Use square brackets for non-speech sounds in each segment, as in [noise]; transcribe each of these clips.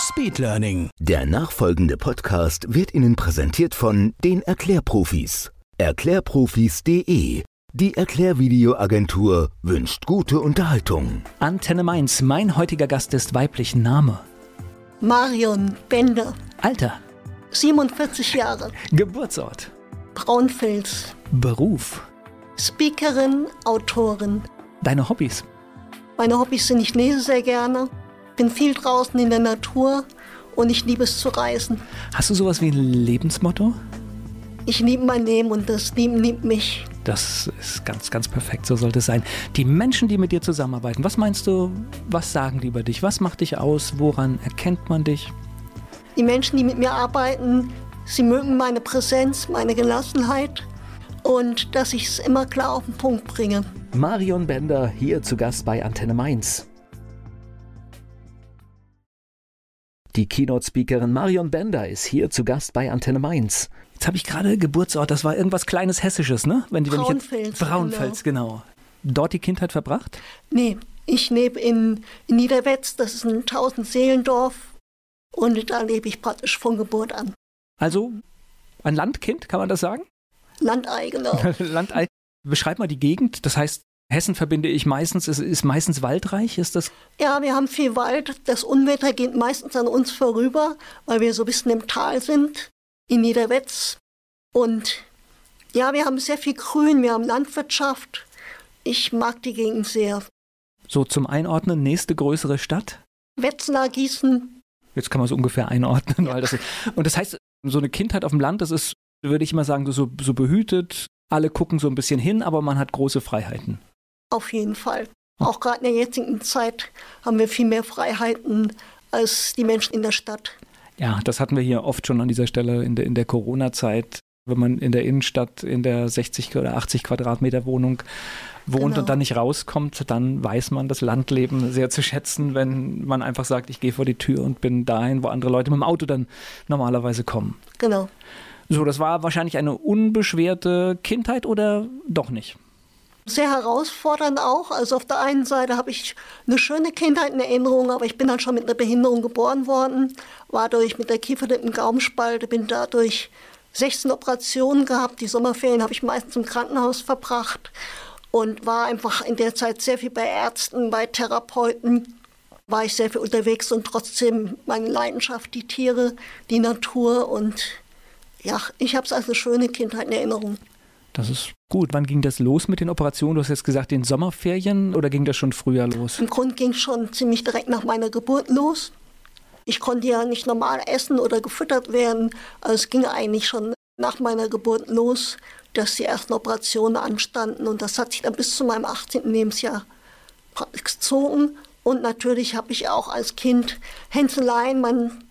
Speed Learning. Der nachfolgende Podcast wird Ihnen präsentiert von den Erklärprofis. Erklärprofis.de. Die Erklärvideoagentur wünscht gute Unterhaltung. Antenne Mainz, mein heutiger Gast ist weiblich Name. Marion Bender, Alter, 47 Jahre, Geburtsort, Braunfels, Beruf, Speakerin, Autorin. deine Hobbys. Meine Hobbys sind, ich lese sehr gerne, bin viel draußen in der Natur und ich liebe es zu reisen. Hast du sowas wie ein Lebensmotto? Ich liebe mein Leben und das Leben liebt mich. Das ist ganz, ganz perfekt, so sollte es sein. Die Menschen, die mit dir zusammenarbeiten, was meinst du, was sagen die über dich? Was macht dich aus? Woran erkennt man dich? Die Menschen, die mit mir arbeiten, sie mögen meine Präsenz, meine Gelassenheit und dass ich es immer klar auf den Punkt bringe. Marion Bender hier zu Gast bei Antenne Mainz. Die Keynote-Speakerin Marion Bender ist hier zu Gast bei Antenne Mainz. Jetzt habe ich gerade Geburtsort, das war irgendwas kleines Hessisches, ne? Wenn, die- wenn ich jetzt- Braunfels, Braunfels, genau. Dort die Kindheit verbracht? Nee, ich lebe in, in Niederwetz, das ist ein Tausend-Seelendorf und da lebe ich praktisch von Geburt an. Also ein Landkind, kann man das sagen? Landeigener. [laughs] Landei. Beschreib mal die Gegend. Das heißt, Hessen verbinde ich meistens, ist, ist meistens waldreich, ist das? Ja, wir haben viel Wald. Das Unwetter geht meistens an uns vorüber, weil wir so ein bisschen im Tal sind, in Niederwetz. Und ja, wir haben sehr viel Grün, wir haben Landwirtschaft. Ich mag die Gegend sehr. So zum Einordnen, nächste größere Stadt? Wetzlar, Gießen, Jetzt kann man es ungefähr einordnen. Weil das ist, und das heißt, so eine Kindheit auf dem Land, das ist, würde ich immer sagen, so, so behütet. Alle gucken so ein bisschen hin, aber man hat große Freiheiten. Auf jeden Fall. Auch gerade in der jetzigen Zeit haben wir viel mehr Freiheiten als die Menschen in der Stadt. Ja, das hatten wir hier oft schon an dieser Stelle in der, in der Corona-Zeit. Wenn man in der Innenstadt in der 60 oder 80 Quadratmeter Wohnung wohnt Genau. und dann nicht rauskommt, dann weiß man das Landleben sehr zu schätzen, wenn man einfach sagt, ich gehe vor die Tür und bin dahin, wo andere Leute mit dem Auto dann normalerweise kommen. Genau. So, das war wahrscheinlich eine unbeschwerte Kindheit oder doch nicht? Sehr herausfordernd auch. Also auf der einen Seite habe ich eine schöne Kindheit in Erinnerung, aber ich bin dann schon mit einer Behinderung geboren worden, war durch mit der Kieferlippen Gaumenspalte, bin dadurch 16 Operationen gehabt. Die Sommerferien habe ich meistens im Krankenhaus verbracht und war einfach in der Zeit sehr viel bei Ärzten, bei Therapeuten, war ich sehr viel unterwegs und trotzdem meine Leidenschaft, die Tiere, die Natur und ja, ich habe es als eine schöne Kindheit in Erinnerung. Das ist gut. Wann ging das los mit den Operationen? Du hast jetzt gesagt, in Sommerferien oder ging das schon früher los? Im Grunde ging es schon ziemlich direkt nach meiner Geburt los. Ich konnte ja nicht normal essen oder gefüttert werden. Also es ging eigentlich schon nach meiner Geburt los, dass die ersten Operationen anstanden. Und das hat sich dann bis zu meinem 18. Lebensjahr gezogen. Und natürlich habe ich auch als Kind Hänzeleien. Man,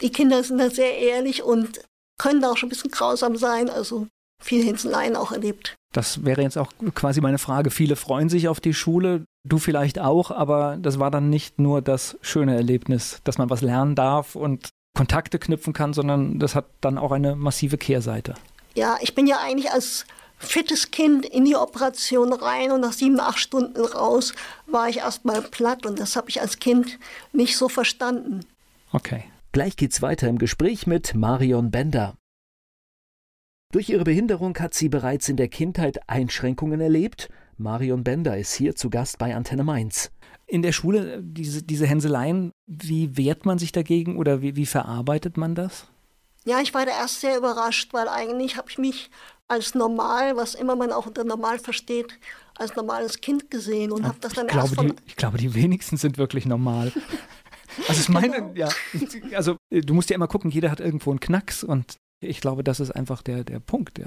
die Kinder sind da sehr ehrlich und können da auch schon ein bisschen grausam sein. Also viel Hänzeleien auch erlebt. Das wäre jetzt auch quasi meine Frage. Viele freuen sich auf die Schule, du vielleicht auch, aber das war dann nicht nur das schöne Erlebnis, dass man was lernen darf und Kontakte knüpfen kann, sondern das hat dann auch eine massive Kehrseite. Ja, ich bin ja eigentlich als fittes Kind in die Operation rein und nach sieben, acht Stunden raus war ich erstmal platt und das habe ich als Kind nicht so verstanden. Okay. Gleich geht's weiter im Gespräch mit Marion Bender. Durch ihre Behinderung hat sie bereits in der Kindheit Einschränkungen erlebt. Marion Bender ist hier zu Gast bei Antenne Mainz. In der Schule, diese, diese Hänseleien, wie wehrt man sich dagegen oder wie, wie verarbeitet man das? Ja, ich war da erst sehr überrascht, weil eigentlich habe ich mich als normal, was immer man auch unter normal versteht, als normales Kind gesehen und habe das dann ich, glaube, erst von die, ich glaube, die wenigsten sind wirklich normal. [laughs] Also ich meine, Genau. ja, also du musst ja immer gucken, jeder hat irgendwo einen Knacks und ich glaube, das ist einfach der, der Punkt, ja.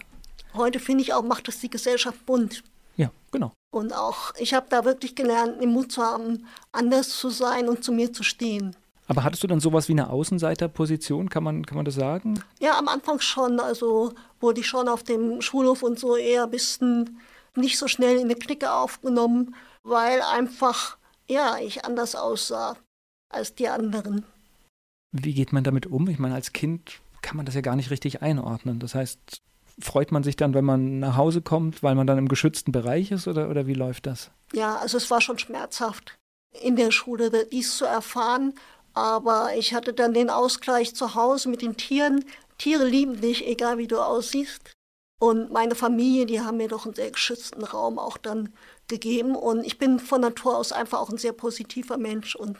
heute finde ich auch macht das die Gesellschaft bunt. Ja, genau. Und auch ich habe da wirklich gelernt, den Mut zu haben, anders zu sein und zu mir zu stehen. Aber hattest du dann sowas wie eine Außenseiterposition, kann man, kann man das sagen? Ja, am Anfang schon. Also wurde ich schon auf dem Schulhof und so eher ein bisschen nicht so schnell in eine Clique aufgenommen, weil einfach, ja, ich anders aussah als die anderen. Wie geht man damit um? Ich meine, als Kind kann man das ja gar nicht richtig einordnen. Das heißt, freut man sich dann, wenn man nach Hause kommt, weil man dann im geschützten Bereich ist oder, oder wie läuft das? Ja, also es war schon schmerzhaft, in der Schule dies zu erfahren. Aber ich hatte dann den Ausgleich zu Hause mit den Tieren. Tiere lieben dich, egal wie du aussiehst. Und meine Familie, die haben mir doch einen sehr geschützten Raum auch dann gegeben. Und ich bin von Natur aus einfach auch ein sehr positiver Mensch und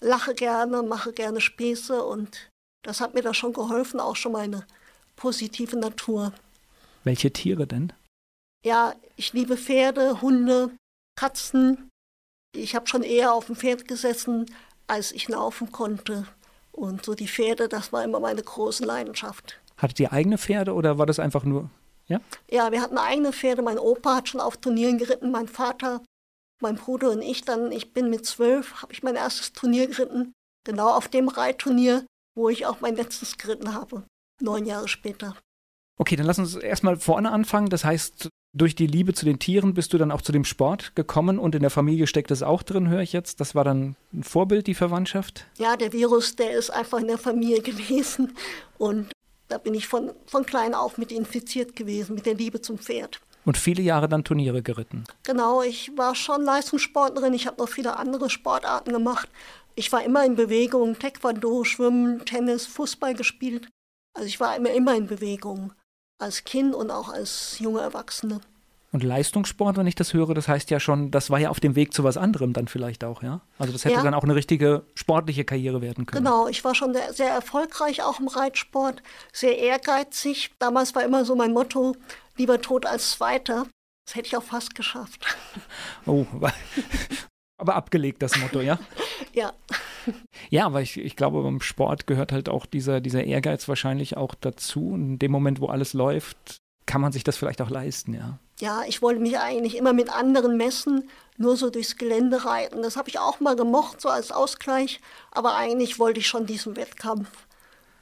lache gerne, mache gerne Späße. Und das hat mir da schon geholfen, auch schon meine positive Natur. Welche Tiere denn? Ja, ich liebe Pferde, Hunde, Katzen. Ich habe schon eher auf dem Pferd gesessen, als ich laufen konnte. Und so die Pferde, das war immer meine große Leidenschaft. Hattet ihr eigene Pferde oder war das einfach nur, ja? Ja, wir hatten eigene Pferde. Mein Opa hat schon auf Turnieren geritten, mein Vater, mein Bruder und ich dann. Ich bin mit zwölf, habe ich mein erstes Turnier geritten. Genau auf dem Reitturnier, wo ich auch mein letztes geritten habe. Neun Jahre später. Okay, dann lass uns erstmal vorne anfangen. Das heißt, durch die Liebe zu den Tieren bist du dann auch zu dem Sport gekommen und in der Familie steckt es auch drin, höre ich jetzt. Das war dann ein Vorbild, die Verwandtschaft? Ja, der Virus, der ist einfach in der Familie [laughs] gewesen und da bin ich von, von klein auf mit infiziert gewesen, mit der Liebe zum Pferd. Und viele Jahre dann Turniere geritten? Genau, ich war schon Leistungssportlerin, ich habe noch viele andere Sportarten gemacht. Ich war immer in Bewegung, Taekwondo, Schwimmen, Tennis, Fußball gespielt. Also ich war immer, immer in Bewegung als Kind und auch als junge Erwachsene. Und Leistungssport, wenn ich das höre, das heißt ja schon, das war ja auf dem Weg zu was anderem dann vielleicht auch, ja? Also das hätte ja. dann auch eine richtige sportliche Karriere werden können. Genau, ich war schon sehr erfolgreich auch im Reitsport, sehr ehrgeizig. Damals war immer so mein Motto, lieber tot als Zweiter. Das hätte ich auch fast geschafft. [laughs] Oh, [laughs] aber abgelegt das Motto, ja? [laughs] ja. Ja, aber ich, ich glaube, beim Sport gehört halt auch dieser, dieser Ehrgeiz wahrscheinlich auch dazu. Und in dem Moment, wo alles läuft, kann man sich das vielleicht auch leisten, ja. Ja, ich wollte mich eigentlich immer mit anderen messen, nur so durchs Gelände reiten. Das habe ich auch mal gemocht, so als Ausgleich. Aber eigentlich wollte ich schon diesen Wettkampf.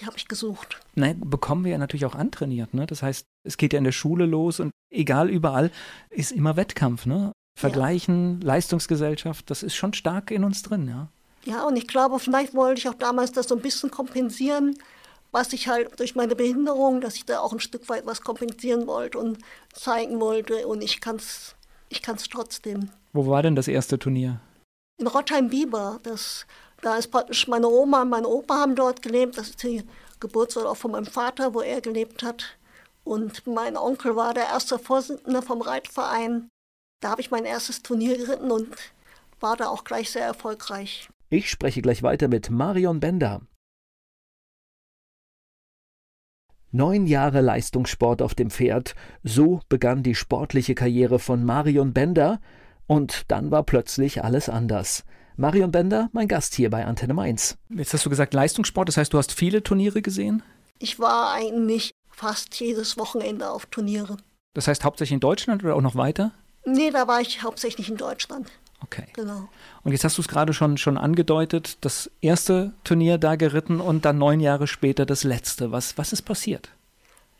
Habe ich gesucht. Nein, bekommen wir ja natürlich auch antrainiert. Ne? Das heißt, es geht ja in der Schule los und egal überall ist immer Wettkampf. Ne? Vergleichen, ja. Leistungsgesellschaft, das ist schon stark in uns drin, ja. Ja, und ich glaube, vielleicht wollte ich auch damals das so ein bisschen kompensieren, was ich halt durch meine Behinderung, dass ich da auch ein Stück weit was kompensieren wollte und zeigen wollte. Und ich kann es ich kann's trotzdem. Wo war denn das erste Turnier? In Rottheim-Bieber. Da ist praktisch meine Oma und mein Opa haben dort gelebt. Das ist die Geburtsort auch von meinem Vater, wo er gelebt hat. Und mein Onkel war der erste Vorsitzende vom Reitverein. Da habe ich mein erstes Turnier geritten und war da auch gleich sehr erfolgreich. Ich spreche gleich weiter mit Marion Bender. Neun Jahre Leistungssport auf dem Pferd, so begann die sportliche Karriere von Marion Bender, und dann war plötzlich alles anders. Marion Bender, mein Gast hier bei Antenne Mainz. Jetzt hast du gesagt Leistungssport, das heißt, du hast viele Turniere gesehen? Ich war eigentlich fast jedes Wochenende auf Turniere. Das heißt hauptsächlich in Deutschland oder auch noch weiter? Nee, da war ich hauptsächlich in Deutschland. Okay. Genau. Und jetzt hast du es gerade schon, schon angedeutet, das erste Turnier da geritten und dann neun Jahre später das letzte. Was, was ist passiert?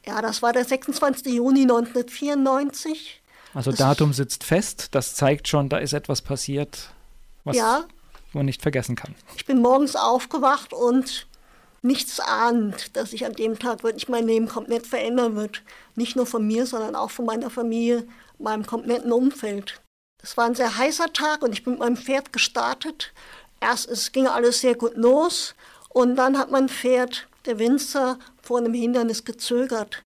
Ja, das war der 26. Juni 1994. Also das Datum sitzt fest, das zeigt schon, da ist etwas passiert, was ja. man nicht vergessen kann. Ich bin morgens aufgewacht und nichts ahnt, dass sich an dem Tag wirklich mein Leben komplett verändern wird. Nicht nur von mir, sondern auch von meiner Familie, meinem kompletten Umfeld. Es war ein sehr heißer Tag und ich bin mit meinem Pferd gestartet. Erst es ging alles sehr gut los und dann hat mein Pferd, der Winzer, vor einem Hindernis gezögert.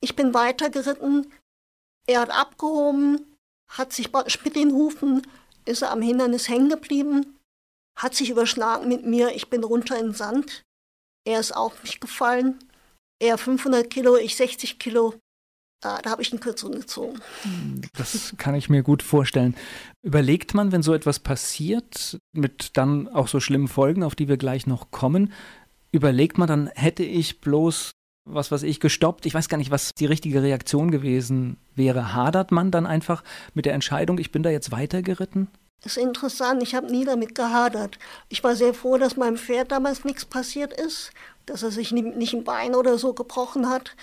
Ich bin weitergeritten. Er hat abgehoben, hat sich mit den Hufen, ist er am Hindernis hängen geblieben, hat sich überschlagen mit mir. Ich bin runter in den Sand. Er ist auf mich gefallen. Er 500 Kilo, ich 60 Kilo. Da, da habe ich einen Kürzeren gezogen. Das kann ich mir gut vorstellen. Überlegt man, wenn so etwas passiert, mit dann auch so schlimmen Folgen, auf die wir gleich noch kommen, überlegt man dann, hätte ich bloß was was ich gestoppt. Ich weiß gar nicht, was die richtige Reaktion gewesen wäre. Hadert man dann einfach mit der Entscheidung, ich bin da jetzt weitergeritten? ist interessant, ich habe nie damit gehadert. Ich war sehr froh, dass meinem Pferd damals nichts passiert ist, dass er sich nicht ein Bein oder so gebrochen hat.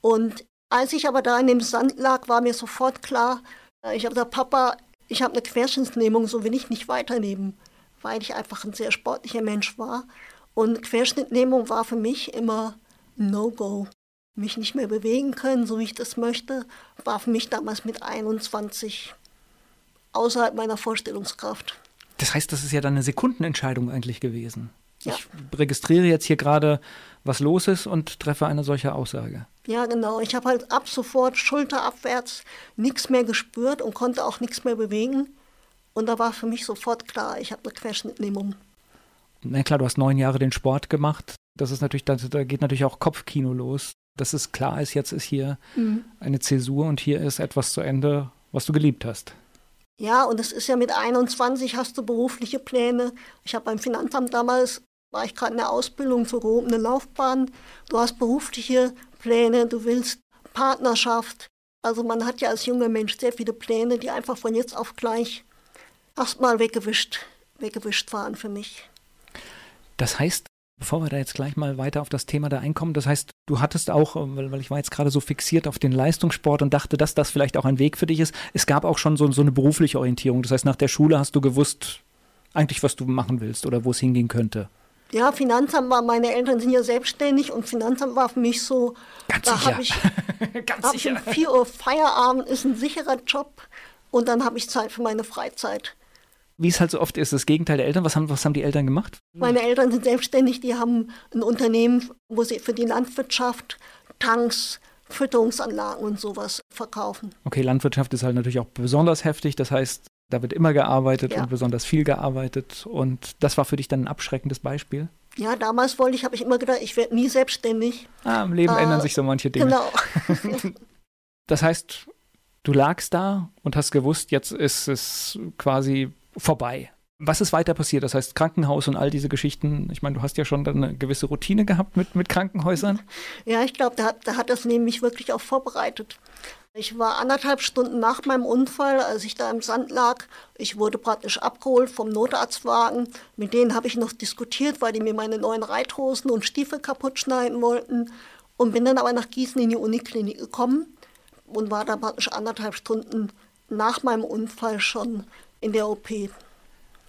Und als ich aber da in dem Sand lag, war mir sofort klar, äh, ich habe gesagt, Papa, ich habe eine Querschnittslähmung, so will ich nicht weiterleben, weil ich einfach ein sehr sportlicher Mensch war. Und Querschnittlähmung war für mich immer No-Go. Mich nicht mehr bewegen können, so wie ich das möchte, war für mich damals mit 21 außerhalb meiner Vorstellungskraft. Das heißt, das ist ja dann eine Sekundenentscheidung eigentlich gewesen. Ja. Ich registriere jetzt hier gerade, was los ist und treffe eine solche Aussage. Ja, genau. Ich habe halt ab sofort schulterabwärts nichts mehr gespürt und konnte auch nichts mehr bewegen. Und da war für mich sofort klar, ich habe eine Querschnittlähmung. Na klar, du hast neun Jahre den Sport gemacht. Das ist natürlich, da, geht natürlich auch Kopfkino los. Dass es klar ist, jetzt ist hier mhm. eine Zäsur und hier ist etwas zu Ende, was du geliebt hast. Ja, und es ist ja mit 21 hast du berufliche Pläne. Ich habe beim Finanzamt damals, war ich gerade in der Ausbildung zur gehobenen Laufbahn. Du hast berufliche Pläne, du willst Partnerschaft. Also man hat ja als junger Mensch sehr viele Pläne, die einfach von jetzt auf gleich erstmal weggewischt, weggewischt waren für mich. Das heißt, Bevor wir da jetzt gleich mal weiter auf das Thema da einkommen, das heißt, du hattest auch, weil, weil ich war jetzt gerade so fixiert auf den Leistungssport und dachte, dass das vielleicht auch ein Weg für dich ist. Es gab auch schon so, so eine berufliche Orientierung. Das heißt, nach der Schule hast du gewusst, eigentlich, was du machen willst oder wo es hingehen könnte. Ja, Finanzamt war, meine Eltern sind ja selbstständig und Finanzamt war für mich so, Ganz da habe ich [laughs] Ganz sicher. um 4 Uhr Feierabend, ist ein sicherer Job und dann habe ich Zeit für meine Freizeit wie es halt so oft ist, das Gegenteil der Eltern. Was haben, was haben die Eltern gemacht? Meine Eltern sind selbstständig, die haben ein Unternehmen, wo sie für die Landwirtschaft Tanks, Fütterungsanlagen und sowas verkaufen. Okay, Landwirtschaft ist halt natürlich auch besonders heftig, das heißt, da wird immer gearbeitet ja. und besonders viel gearbeitet. Und das war für dich dann ein abschreckendes Beispiel? Ja, damals wollte ich, habe ich immer gedacht, ich werde nie selbstständig. Ah, im Leben äh, ändern sich so manche Dinge. Genau. [laughs] das heißt, du lagst da und hast gewusst, jetzt ist es quasi vorbei. Was ist weiter passiert? Das heißt, Krankenhaus und all diese Geschichten. Ich meine, du hast ja schon eine gewisse Routine gehabt mit, mit Krankenhäusern. Ja, ich glaube, da, da hat das nämlich wirklich auch vorbereitet. Ich war anderthalb Stunden nach meinem Unfall, als ich da im Sand lag. Ich wurde praktisch abgeholt vom Notarztwagen. Mit denen habe ich noch diskutiert, weil die mir meine neuen Reithosen und Stiefel kaputt schneiden wollten. Und bin dann aber nach Gießen in die Uniklinik gekommen und war da praktisch anderthalb Stunden nach meinem Unfall schon in der OP.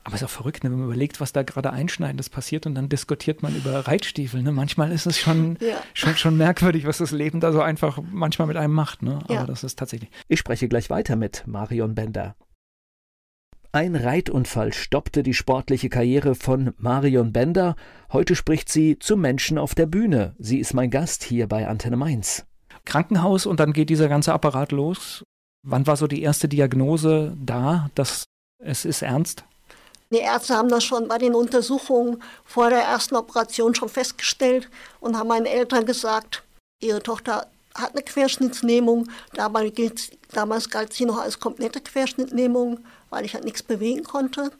Aber es ist auch verrückt, ne, wenn man überlegt, was da gerade Einschneidendes passiert und dann diskutiert man über Reitstiefel. Ne? Manchmal ist es schon, [laughs] ja. schon, schon merkwürdig, was das Leben da so einfach manchmal mit einem macht. Ne? Aber ja. das ist tatsächlich. Ich spreche gleich weiter mit Marion Bender. Ein Reitunfall stoppte die sportliche Karriere von Marion Bender. Heute spricht sie zu Menschen auf der Bühne. Sie ist mein Gast hier bei Antenne Mainz. Krankenhaus und dann geht dieser ganze Apparat los. Wann war so die erste Diagnose da, dass es ist ernst? Die Ärzte haben das schon bei den Untersuchungen vor der ersten Operation schon festgestellt und haben meinen Eltern gesagt, ihre Tochter hat eine Querschnittslähmung. Damals, damals galt sie noch als komplette Querschnittlähmung, weil ich halt nichts bewegen konnte.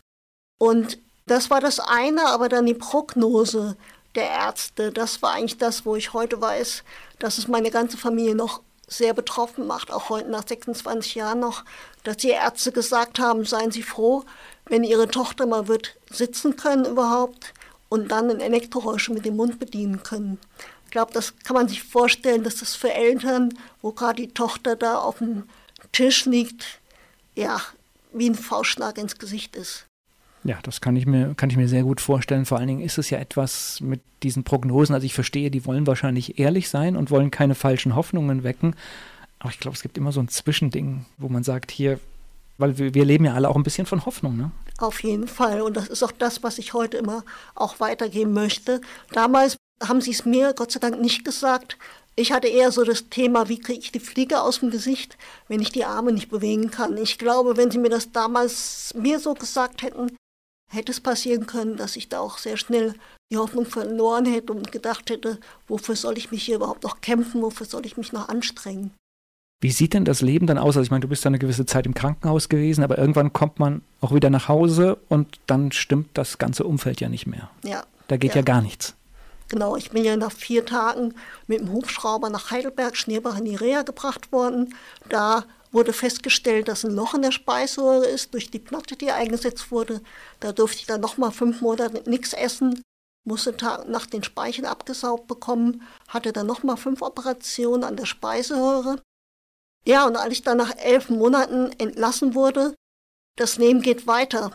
Und das war das eine, aber dann die Prognose der Ärzte, das war eigentlich das, wo ich heute weiß, dass es meine ganze Familie noch sehr betroffen macht, auch heute nach 26 Jahren noch, dass die Ärzte gesagt haben, seien Sie froh, wenn Ihre Tochter mal wird sitzen können überhaupt und dann ein Elektroräusche mit dem Mund bedienen können. Ich glaube, das kann man sich vorstellen, dass das für Eltern, wo gerade die Tochter da auf dem Tisch liegt, ja, wie ein Faustschlag ins Gesicht ist. Ja, das kann ich mir, kann ich mir sehr gut vorstellen. Vor allen Dingen ist es ja etwas mit diesen Prognosen. Also ich verstehe, die wollen wahrscheinlich ehrlich sein und wollen keine falschen Hoffnungen wecken. Aber ich glaube, es gibt immer so ein Zwischending, wo man sagt, hier, weil wir, wir leben ja alle auch ein bisschen von Hoffnung, ne? Auf jeden Fall. Und das ist auch das, was ich heute immer auch weitergeben möchte. Damals haben sie es mir Gott sei Dank nicht gesagt. Ich hatte eher so das Thema, wie kriege ich die Fliege aus dem Gesicht, wenn ich die Arme nicht bewegen kann. Ich glaube, wenn sie mir das damals mir so gesagt hätten, hätte es passieren können, dass ich da auch sehr schnell die Hoffnung verloren hätte und gedacht hätte, wofür soll ich mich hier überhaupt noch kämpfen, wofür soll ich mich noch anstrengen. Wie sieht denn das Leben dann aus? Also ich meine, du bist ja eine gewisse Zeit im Krankenhaus gewesen, aber irgendwann kommt man auch wieder nach Hause und dann stimmt das ganze Umfeld ja nicht mehr. Ja. Da geht ja, ja gar nichts. Genau, ich bin ja nach vier Tagen mit dem Hubschrauber nach Heidelberg, Schneebach in die Reha gebracht worden. Da wurde festgestellt, dass ein Loch in der Speiseröhre ist durch die Platte, die eingesetzt wurde. Da durfte ich dann nochmal fünf Monate nichts essen, musste Tag nach den Speichen abgesaugt bekommen, hatte dann nochmal fünf Operationen an der Speiseröhre. Ja, und als ich dann nach elf Monaten entlassen wurde, das Leben geht weiter.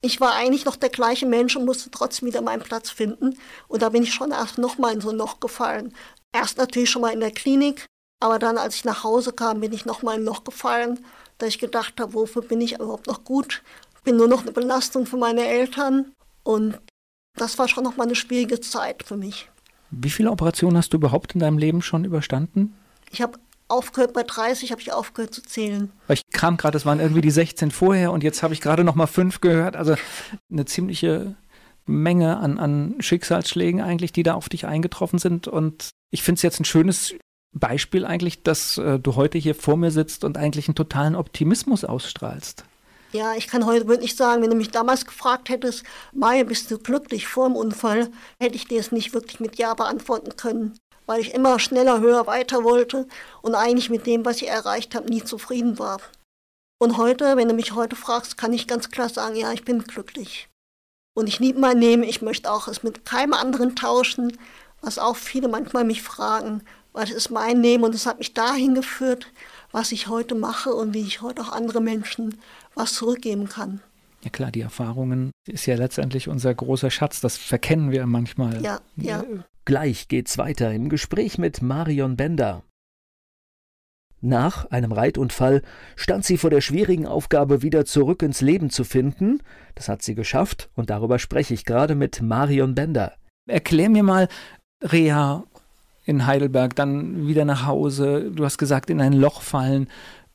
Ich war eigentlich noch der gleiche Mensch und musste trotzdem wieder meinen Platz finden. Und da bin ich schon erst nochmal in so ein Loch gefallen. Erst natürlich schon mal in der Klinik, aber dann, als ich nach Hause kam, bin ich nochmal in ein Loch gefallen, da ich gedacht habe, wofür bin ich überhaupt noch gut? Bin nur noch eine Belastung für meine Eltern. Und das war schon nochmal eine schwierige Zeit für mich. Wie viele Operationen hast du überhaupt in deinem Leben schon überstanden? Ich habe aufgehört bei 30, habe ich aufgehört zu zählen. Weil ich kam gerade, es waren irgendwie die 16 vorher und jetzt habe ich gerade noch mal fünf gehört. Also eine ziemliche Menge an, an Schicksalsschlägen eigentlich, die da auf dich eingetroffen sind. Und ich finde es jetzt ein schönes Beispiel eigentlich, dass äh, du heute hier vor mir sitzt und eigentlich einen totalen Optimismus ausstrahlst. Ja, ich kann heute wirklich sagen, wenn du mich damals gefragt hättest, Mai, bist du glücklich vor dem Unfall, hätte ich dir es nicht wirklich mit Ja beantworten können weil ich immer schneller, höher, weiter wollte und eigentlich mit dem, was ich erreicht habe, nie zufrieden war. Und heute, wenn du mich heute fragst, kann ich ganz klar sagen, ja, ich bin glücklich. Und ich liebe mein Leben, ich möchte auch es mit keinem anderen tauschen, was auch viele manchmal mich fragen, was ist mein Leben und es hat mich dahin geführt, was ich heute mache und wie ich heute auch andere Menschen was zurückgeben kann. Ja klar, die Erfahrungen ist ja letztendlich unser großer Schatz, das verkennen wir manchmal. Ja, ja. Gleich geht's weiter im Gespräch mit Marion Bender. Nach einem Reitunfall stand sie vor der schwierigen Aufgabe, wieder zurück ins Leben zu finden. Das hat sie geschafft und darüber spreche ich gerade mit Marion Bender. Erklär mir mal, Reha in Heidelberg, dann wieder nach Hause, du hast gesagt, in ein Loch fallen.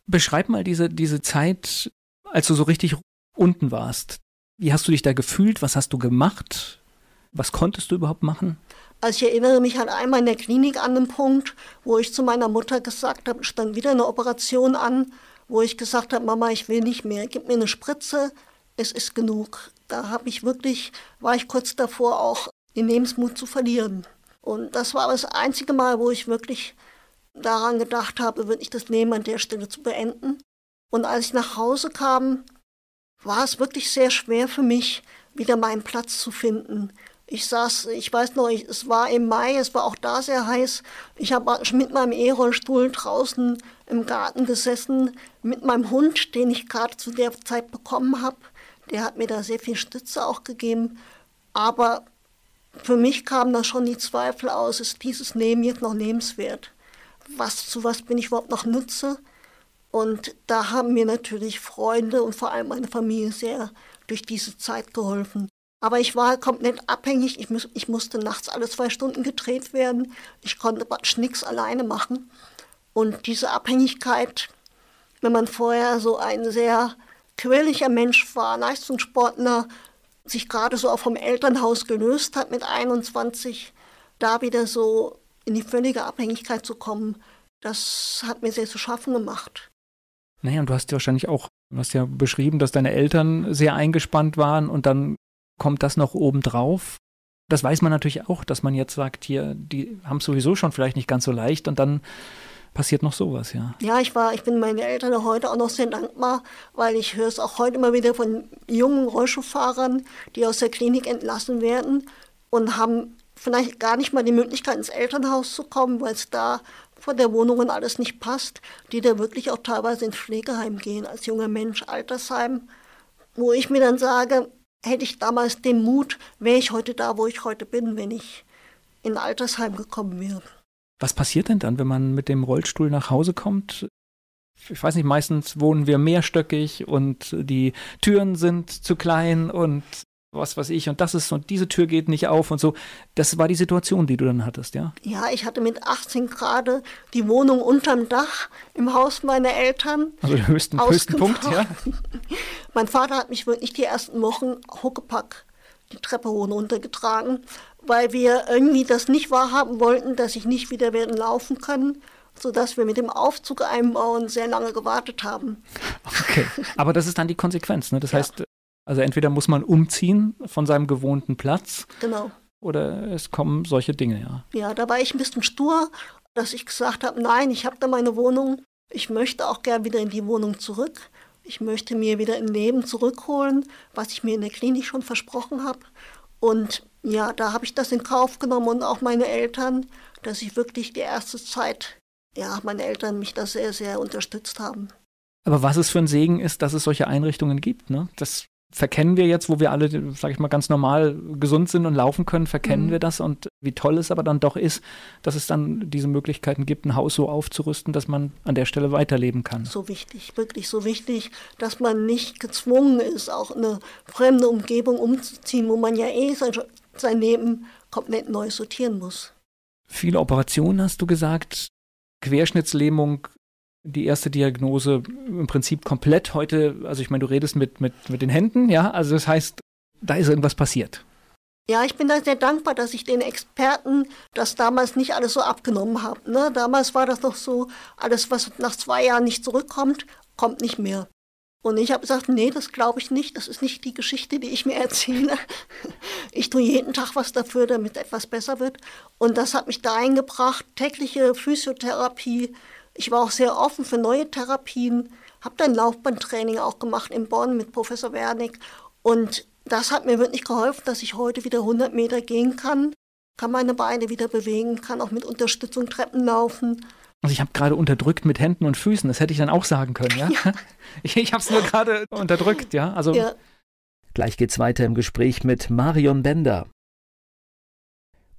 Beschreib mal diese, diese Zeit, als du so richtig unten warst. Wie hast du dich da gefühlt? Was hast du gemacht? Was konntest du überhaupt machen? Also ich erinnere mich halt einmal in der Klinik an den Punkt, wo ich zu meiner Mutter gesagt habe, stand wieder eine Operation an, wo ich gesagt habe, Mama, ich will nicht mehr, gib mir eine Spritze, es ist genug. Da habe ich wirklich, war ich kurz davor auch den Lebensmut zu verlieren. Und das war das einzige Mal, wo ich wirklich daran gedacht habe, wirklich das Leben an der Stelle zu beenden. Und als ich nach Hause kam, war es wirklich sehr schwer für mich, wieder meinen Platz zu finden. Ich saß, ich weiß noch, ich, es war im Mai, es war auch da sehr heiß. Ich habe mit meinem E-Rollstuhl draußen im Garten gesessen, mit meinem Hund, den ich gerade zu der Zeit bekommen habe. Der hat mir da sehr viel Stütze auch gegeben. Aber für mich kamen da schon die Zweifel aus, ist dieses Leben jetzt noch lebenswert? Was, zu was bin ich überhaupt noch nutze? Und da haben mir natürlich Freunde und vor allem meine Familie sehr durch diese Zeit geholfen. Aber ich war komplett abhängig. Ich, muss, ich musste nachts alle zwei Stunden gedreht werden. Ich konnte praktisch nichts alleine machen. Und diese Abhängigkeit, wenn man vorher so ein sehr quirliger Mensch war, Leistungssportler, sich gerade so auch vom Elternhaus gelöst hat mit 21, da wieder so in die völlige Abhängigkeit zu kommen, das hat mir sehr zu schaffen gemacht. Naja, und du hast ja wahrscheinlich auch, du hast ja beschrieben, dass deine Eltern sehr eingespannt waren und dann kommt das noch obendrauf. Das weiß man natürlich auch, dass man jetzt sagt, hier, die haben es sowieso schon vielleicht nicht ganz so leicht und dann passiert noch sowas, ja. Ja, ich war, ich bin meinen Eltern heute auch noch sehr dankbar, weil ich höre es auch heute immer wieder von jungen Rollstuhlfahrern, die aus der Klinik entlassen werden und haben vielleicht gar nicht mal die Möglichkeit ins Elternhaus zu kommen, weil es da von der Wohnung und alles nicht passt, die da wirklich auch teilweise ins Pflegeheim gehen als junger Mensch, Altersheim, wo ich mir dann sage, hätte ich damals den Mut, wäre ich heute da, wo ich heute bin, wenn ich in Altersheim gekommen wäre. Was passiert denn dann, wenn man mit dem Rollstuhl nach Hause kommt? Ich weiß nicht, meistens wohnen wir mehrstöckig und die Türen sind zu klein und was weiß ich, und das ist, und diese Tür geht nicht auf und so. Das war die Situation, die du dann hattest, ja? Ja, ich hatte mit 18 Grad die Wohnung unterm Dach im Haus meiner Eltern. Also den höchsten, höchsten Punkt, ja? mein Vater hat mich wirklich die ersten Wochen Huckepack die Treppe hoch und runter getragen, weil wir irgendwie das nicht wahrhaben wollten, dass ich nicht wieder werden laufen können sodass wir mit dem Aufzug einbauen sehr lange gewartet haben. Okay, aber das ist dann die Konsequenz. Ne? Das ja. heißt, also entweder muss man umziehen von seinem gewohnten Platz. Genau. Oder es kommen solche Dinge, ja. Ja, da war ich ein bisschen stur, dass ich gesagt habe, nein, ich habe da meine Wohnung Ich möchte auch gern wieder in die Wohnung zurück. Ich möchte mir wieder ein Leben zurückholen, was ich mir in der Klinik schon versprochen habe. Und ja, da habe ich das in Kauf genommen und auch meine Eltern, dass ich wirklich die erste Zeit, ja, meine Eltern mich da sehr, sehr unterstützt haben. Aber was es für ein Segen ist, dass es solche Einrichtungen gibt, ne? Das verkennen wir jetzt, wo wir alle, sag ich mal, ganz normal gesund sind und laufen können, verkennen mhm. wir das und wie toll es aber dann doch ist, dass es dann diese Möglichkeiten gibt, ein Haus so aufzurüsten, dass man an der Stelle weiterleben kann. So wichtig, wirklich so wichtig, dass man nicht gezwungen ist, auch eine fremde Umgebung umzuziehen, wo man ja eh sein, sein Leben komplett neu sortieren muss. Viele Operationen hast du gesagt, Querschnittslähmung die erste Diagnose im Prinzip komplett heute, also ich meine, du redest mit, mit, mit den Händen, ja, also das heißt, da ist irgendwas passiert. Ja, ich bin da sehr dankbar, dass ich den Experten das damals nicht alles so abgenommen habe. Ne? Damals war das noch so, alles, was nach zwei Jahren nicht zurückkommt, kommt nicht mehr. Und ich habe gesagt, nee, das glaube ich nicht. Das ist nicht die Geschichte, die ich mir erzähle. Ich tue jeden Tag was dafür, damit etwas besser wird. Und das hat mich da eingebracht. Tägliche Physiotherapie, ich war auch sehr offen für neue Therapien, habe dann Laufbahntraining auch gemacht in Bonn mit Professor Wernick und das hat mir wirklich geholfen, dass ich heute wieder 100 Meter gehen kann, kann meine Beine wieder bewegen, kann auch mit Unterstützung Treppen laufen. Also ich habe gerade unterdrückt mit Händen und Füßen, das hätte ich dann auch sagen können, ja? ja. [laughs] Ich, ich habe es nur gerade unterdrückt, ja? Also ja. Gleich geht's weiter im Gespräch mit Marion Bender.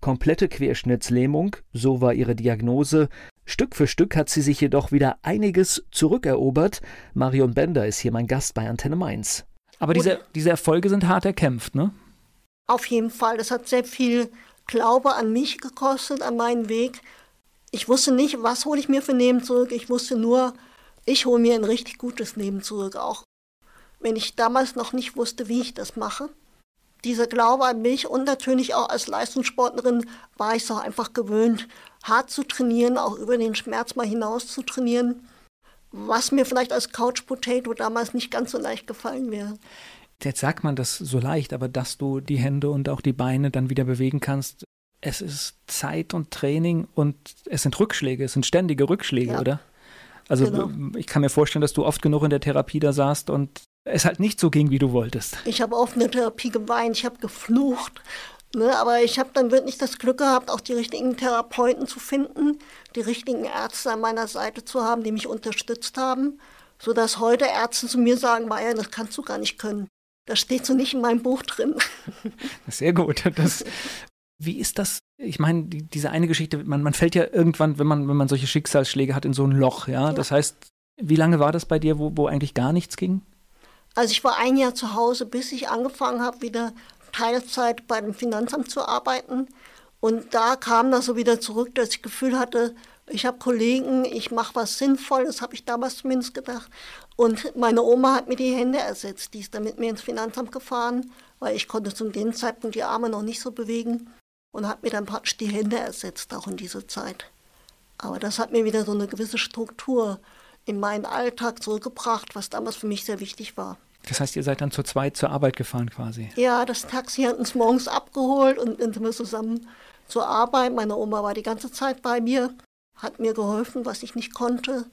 Komplette Querschnittslähmung, so war ihre Diagnose. Stück für Stück hat sie sich jedoch wieder einiges zurückerobert. Marion Bender ist hier mein Gast bei Antenne Mainz. Aber diese, diese Erfolge sind hart erkämpft, ne? Auf jeden Fall. Das hat sehr viel Glaube an mich gekostet, an meinen Weg. Ich wusste nicht, was hole ich mir für Leben zurück. Ich wusste nur, ich hole mir ein richtig gutes Leben zurück. Auch wenn ich damals noch nicht wusste, wie ich das mache dieser Glaube an mich und natürlich auch als Leistungssportlerin war ich es auch einfach gewöhnt, hart zu trainieren, auch über den Schmerz mal hinaus zu trainieren, was mir vielleicht als Couch Potato damals nicht ganz so leicht gefallen wäre. Jetzt sagt man das so leicht, aber dass du die Hände und auch die Beine dann wieder bewegen kannst, es ist Zeit und Training und es sind Rückschläge, es sind ständige Rückschläge, ja. oder? Also genau. ich kann mir vorstellen, dass du oft genug in der Therapie da saßt und es halt nicht so ging, wie du wolltest. Ich habe oft in der Therapie geweint, ich habe geflucht. Ne, aber ich habe dann wirklich das Glück gehabt, auch die richtigen Therapeuten zu finden, die richtigen Ärzte an meiner Seite zu haben, die mich unterstützt haben, sodass heute Ärzte zu mir sagen, Maya, das kannst du gar nicht können. Das steht so nicht in meinem Buch drin. [laughs] Sehr gut. Das, wie ist das? Ich meine, die, diese eine Geschichte, man, man fällt ja irgendwann, wenn man, wenn man solche Schicksalsschläge hat, in so ein Loch, ja? ja. Das heißt, wie lange war das bei dir, wo, wo eigentlich gar nichts ging? Also ich war ein Jahr zu Hause, bis ich angefangen habe, wieder Teilzeit bei dem Finanzamt zu arbeiten. Und da kam das so wieder zurück, dass ich das Gefühl hatte, ich habe Kollegen, ich mache was Sinnvolles, habe ich damals zumindest gedacht. Und meine Oma hat mir die Hände ersetzt. Die ist dann mit mir ins Finanzamt gefahren, weil ich konnte zu dem Zeitpunkt die Arme noch nicht so bewegen. Und hat mir dann praktisch die Hände ersetzt, auch in dieser Zeit. Aber das hat mir wieder so eine gewisse Struktur in meinen Alltag zurückgebracht, was damals für mich sehr wichtig war. Das heißt, ihr seid dann zu zweit zur Arbeit gefahren quasi? Ja, das Taxi hat uns morgens abgeholt und dann sind wir zusammen zur Arbeit. Meine Oma war die ganze Zeit bei mir, hat mir geholfen, was ich nicht konnte.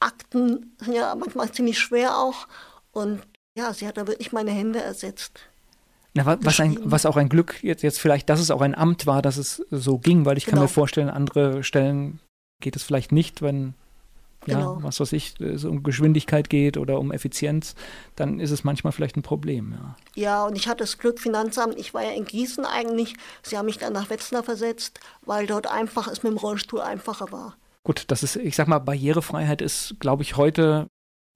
Akten sind ja manchmal ziemlich schwer auch. Und ja, sie hat da wirklich meine Hände ersetzt. Na, was, ein, was, auch ein Glück jetzt, jetzt vielleicht, dass es auch ein Amt war, dass es so ging, weil ich genau. kann mir vorstellen, an andere Stellen geht es vielleicht nicht, wenn ja, genau. was weiß ich, es um Geschwindigkeit geht oder um Effizienz, dann ist es manchmal vielleicht ein Problem. Ja, ja und ich hatte das Glück, Finanzamt, ich war ja in Gießen eigentlich, sie haben mich dann nach Wetzlar versetzt, weil dort einfach es mit dem Rollstuhl einfacher war. Gut, das ist, ich sag mal, Barrierefreiheit ist, glaube ich, heute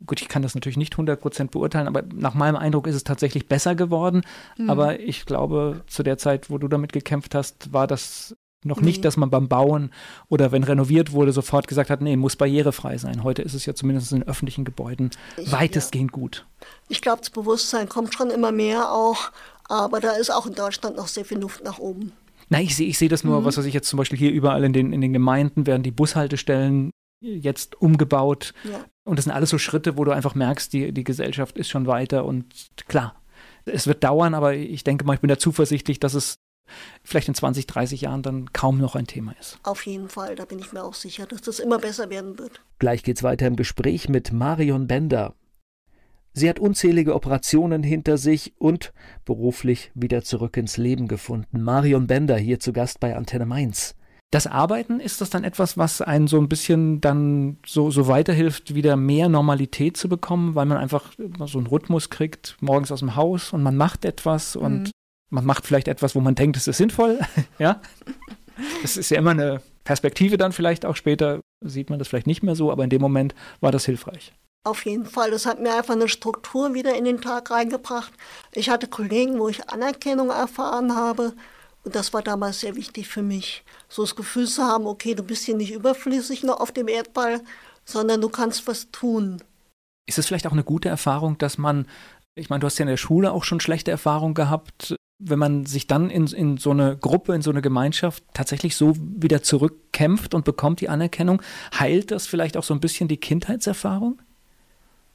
gut, ich kann das natürlich nicht 100% beurteilen, aber nach meinem Eindruck ist es tatsächlich besser geworden. Mhm. Aber ich glaube, zu der Zeit, wo du damit gekämpft hast, war das noch nee. nicht, dass man beim Bauen oder wenn renoviert wurde, sofort gesagt hat, nee, muss barrierefrei sein. Heute ist es ja zumindest in öffentlichen Gebäuden ich, weitestgehend ja. gut. Ich glaube, das Bewusstsein kommt schon immer mehr auch, aber da ist auch in Deutschland noch sehr viel Luft nach oben. Na, ich sehe ich seh das nur, mhm. was weiß ich jetzt zum Beispiel hier überall in den, in den Gemeinden werden die Bushaltestellen jetzt umgebaut. Ja. Und das sind alles so Schritte, wo du einfach merkst, die, die Gesellschaft ist schon weiter und klar, es wird dauern, aber ich denke mal, ich bin da zuversichtlich, dass es vielleicht in 20, 30 Jahren dann kaum noch ein Thema ist. Auf jeden Fall, da bin ich mir auch sicher, dass das immer besser werden wird. Gleich geht's weiter im Gespräch mit Marion Bender. Sie hat unzählige Operationen hinter sich und beruflich wieder zurück ins Leben gefunden. Marion Bender hier zu Gast bei Antenne Mainz. Das Arbeiten, ist das dann etwas, was einen so ein bisschen dann so, so weiterhilft, wieder mehr Normalität zu bekommen, weil man einfach so einen Rhythmus kriegt, morgens aus dem Haus und man macht etwas mhm. Man macht vielleicht etwas, wo man denkt, es ist sinnvoll, [laughs] ja. Das ist ja immer eine Perspektive dann vielleicht auch später, sieht man das vielleicht nicht mehr so, aber in dem Moment war das hilfreich. Auf jeden Fall. Das hat mir einfach eine Struktur wieder in den Tag reingebracht. Ich hatte Kollegen, wo ich Anerkennung erfahren habe. Und das war damals sehr wichtig für mich. So das Gefühl zu haben, okay, du bist hier nicht überflüssig noch auf dem Erdball, sondern du kannst was tun. Ist es vielleicht auch eine gute Erfahrung, dass man, ich meine, du hast ja in der Schule auch schon schlechte Erfahrungen gehabt, wenn man sich dann in, in so eine Gruppe, in so eine Gemeinschaft tatsächlich so wieder zurückkämpft und bekommt die Anerkennung, heilt das vielleicht auch so ein bisschen die Kindheitserfahrung?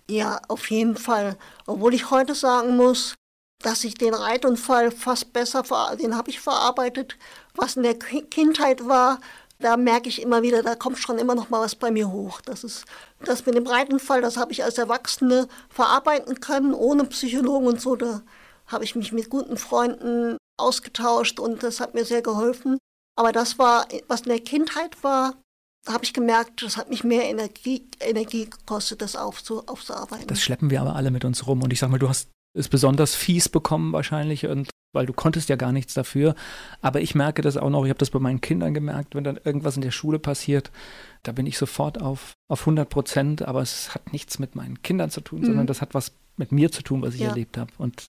Ja, auf jeden Fall. Obwohl ich heute sagen muss, dass ich den Reitunfall fast besser, den habe ich verarbeitet, was in der Kindheit war. Da merke ich immer wieder, da kommt schon immer noch mal was bei mir hoch. Das ist das mit dem Reitunfall, das habe ich als Erwachsene verarbeiten können, ohne Psychologen und so. Da habe ich mich mit guten Freunden ausgetauscht und das hat mir sehr geholfen. Aber das war, was in der Kindheit war, habe ich gemerkt, das hat mich mehr Energie, Energie gekostet, das aufzu, aufzuarbeiten. Das schleppen wir aber alle mit uns rum. Und ich sage mal, du hast es besonders fies bekommen wahrscheinlich und weil du konntest ja gar nichts dafür. Aber ich merke das auch noch, ich habe das bei meinen Kindern gemerkt, wenn dann irgendwas in der Schule passiert, da bin ich sofort auf, auf 100 Prozent, aber es hat nichts mit meinen Kindern zu tun, mhm. sondern das hat was mit mir zu tun, was ich ja. erlebt habe. Und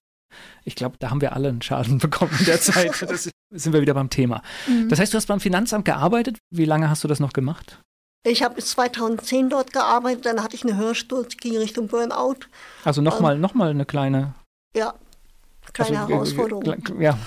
ich glaube, da haben wir alle einen Schaden [laughs] bekommen in der Zeit. [laughs] Das sind wir wieder beim Thema. Mhm. Das heißt, du hast beim Finanzamt gearbeitet. Wie lange hast du das noch gemacht? Ich habe bis 2010 dort gearbeitet, dann hatte ich eine Hörsturz, ging Richtung Burnout. Also nochmal ähm, noch mal eine kleine. Ja, kleine also, Herausforderung. Ja,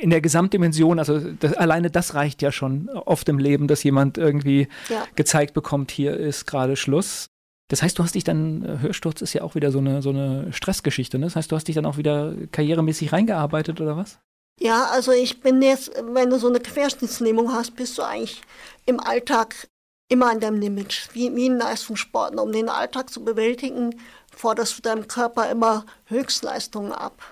in der Gesamtdimension, also das, alleine das reicht ja schon oft im Leben, dass jemand irgendwie ja. gezeigt bekommt, hier ist gerade Schluss. Das heißt, du hast dich dann, äh, Hörsturz ist ja auch wieder so eine, so eine Stressgeschichte, ne? Das heißt, du hast dich dann auch wieder karrieremäßig reingearbeitet oder was? Ja, also ich bin jetzt, wenn du so eine Querschnittslähmung hast, bist du eigentlich im Alltag immer an deinem Limit, wie, wie ein Leistungssportler. Um den Alltag zu bewältigen, forderst du deinem Körper immer Höchstleistungen ab.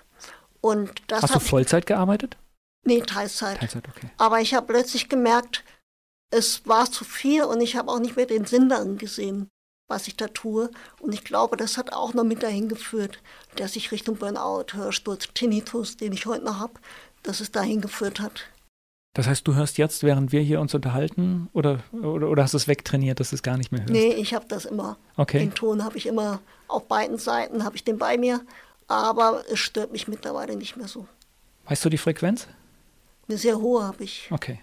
Und das Hast du Vollzeit gearbeitet? Nee, Teilzeit. Teilzeit, okay. Aber ich habe plötzlich gemerkt, es war zu viel und ich habe auch nicht mehr den Sinn darin gesehen was ich da tue. Und ich glaube, das hat auch noch mit dahin geführt, dass ich Richtung Burnout, Hörsturz, Tinnitus, den ich heute noch habe, dass es dahin geführt hat. Das heißt, du hörst jetzt, während wir hier uns unterhalten, oder, oder, oder hast du es wegtrainiert, dass du es gar nicht mehr hörst? Nee, ich habe das immer. Okay. Den Ton habe ich immer auf beiden Seiten, habe ich den bei mir, aber es stört mich mittlerweile nicht mehr so. Weißt du die Frequenz? Eine sehr hohe habe ich. Okay.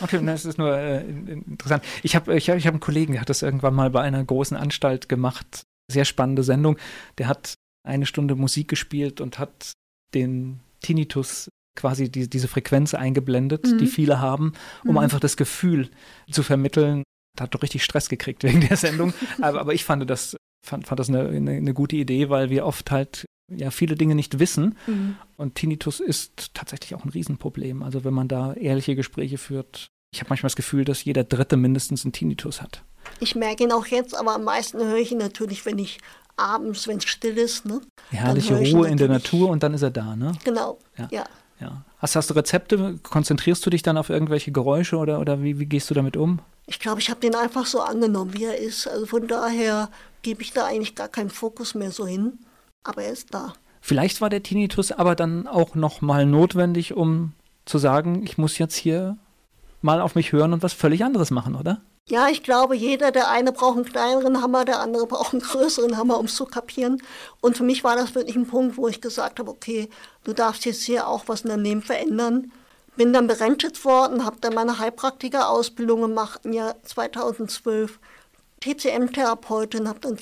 Okay, das ist nur äh, interessant. Ich habe ich hab, ich hab einen Kollegen, der hat das irgendwann mal bei einer großen Anstalt gemacht. Sehr spannende Sendung. Der hat eine Stunde Musik gespielt und hat den Tinnitus quasi die, diese Frequenz eingeblendet, mhm. die viele haben, um mhm. einfach das Gefühl zu vermitteln. Da hat doch richtig Stress gekriegt wegen der Sendung. [laughs] aber, aber ich fand das, fand, fand das eine, eine, eine gute Idee, weil wir oft halt ja viele Dinge nicht wissen. Mhm. Und Tinnitus ist tatsächlich auch ein Riesenproblem. Also wenn man da ehrliche Gespräche führt, ich habe manchmal das Gefühl, dass jeder Dritte mindestens einen Tinnitus hat. Ich merke ihn auch jetzt, aber am meisten höre ich ihn natürlich, wenn ich abends, wenn es still ist. Ne? Herrliche Ruhe in der Natur und dann ist er da, ne? Genau, ja. ja. ja. Hast, hast du Rezepte? Konzentrierst du dich dann auf irgendwelche Geräusche oder, oder wie, wie gehst du damit um? Ich glaube, ich habe den einfach so angenommen, wie er ist. Also von daher gebe ich da eigentlich gar keinen Fokus mehr so hin aber er ist da. Vielleicht war der Tinnitus aber dann auch nochmal notwendig, um zu sagen, ich muss jetzt hier mal auf mich hören und was völlig anderes machen, oder? Ja, ich glaube, jeder, der eine braucht einen kleineren Hammer, der andere braucht einen größeren Hammer, um es zu kapieren. Und für mich war das wirklich ein Punkt, wo ich gesagt habe, okay, du darfst jetzt hier auch was in deinem Leben verändern. Bin dann berentet worden, habe dann meine Heilpraktiker-Ausbildung gemacht im Jahr 2012, TCM-Therapeutin, habe dann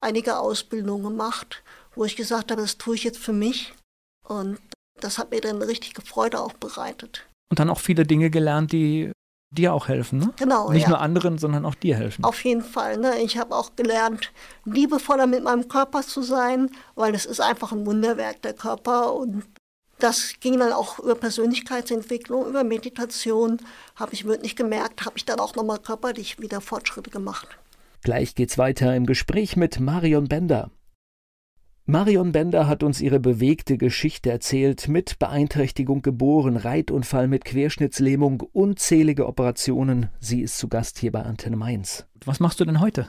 einige Ausbildungen gemacht wo ich gesagt habe, das tue ich jetzt für mich. Und das hat mir dann eine richtige Freude auch bereitet. Und dann auch viele Dinge gelernt, die dir auch helfen, ne? Genau. Nicht ja. nur anderen, sondern auch dir helfen. Auf jeden Fall. Ne? Ich habe auch gelernt, liebevoller mit meinem Körper zu sein, weil es ist einfach ein Wunderwerk, der Körper. Und das ging dann auch über Persönlichkeitsentwicklung, über Meditation, habe ich wirklich gemerkt, habe ich dann auch nochmal körperlich wieder Fortschritte gemacht. Gleich geht's weiter im Gespräch mit Marion Bender. Marion Bender hat uns ihre bewegte Geschichte erzählt, mit Beeinträchtigung geboren, Reitunfall mit Querschnittslähmung, unzählige Operationen. Sie ist zu Gast hier bei Antenne Mainz. Was machst du denn heute?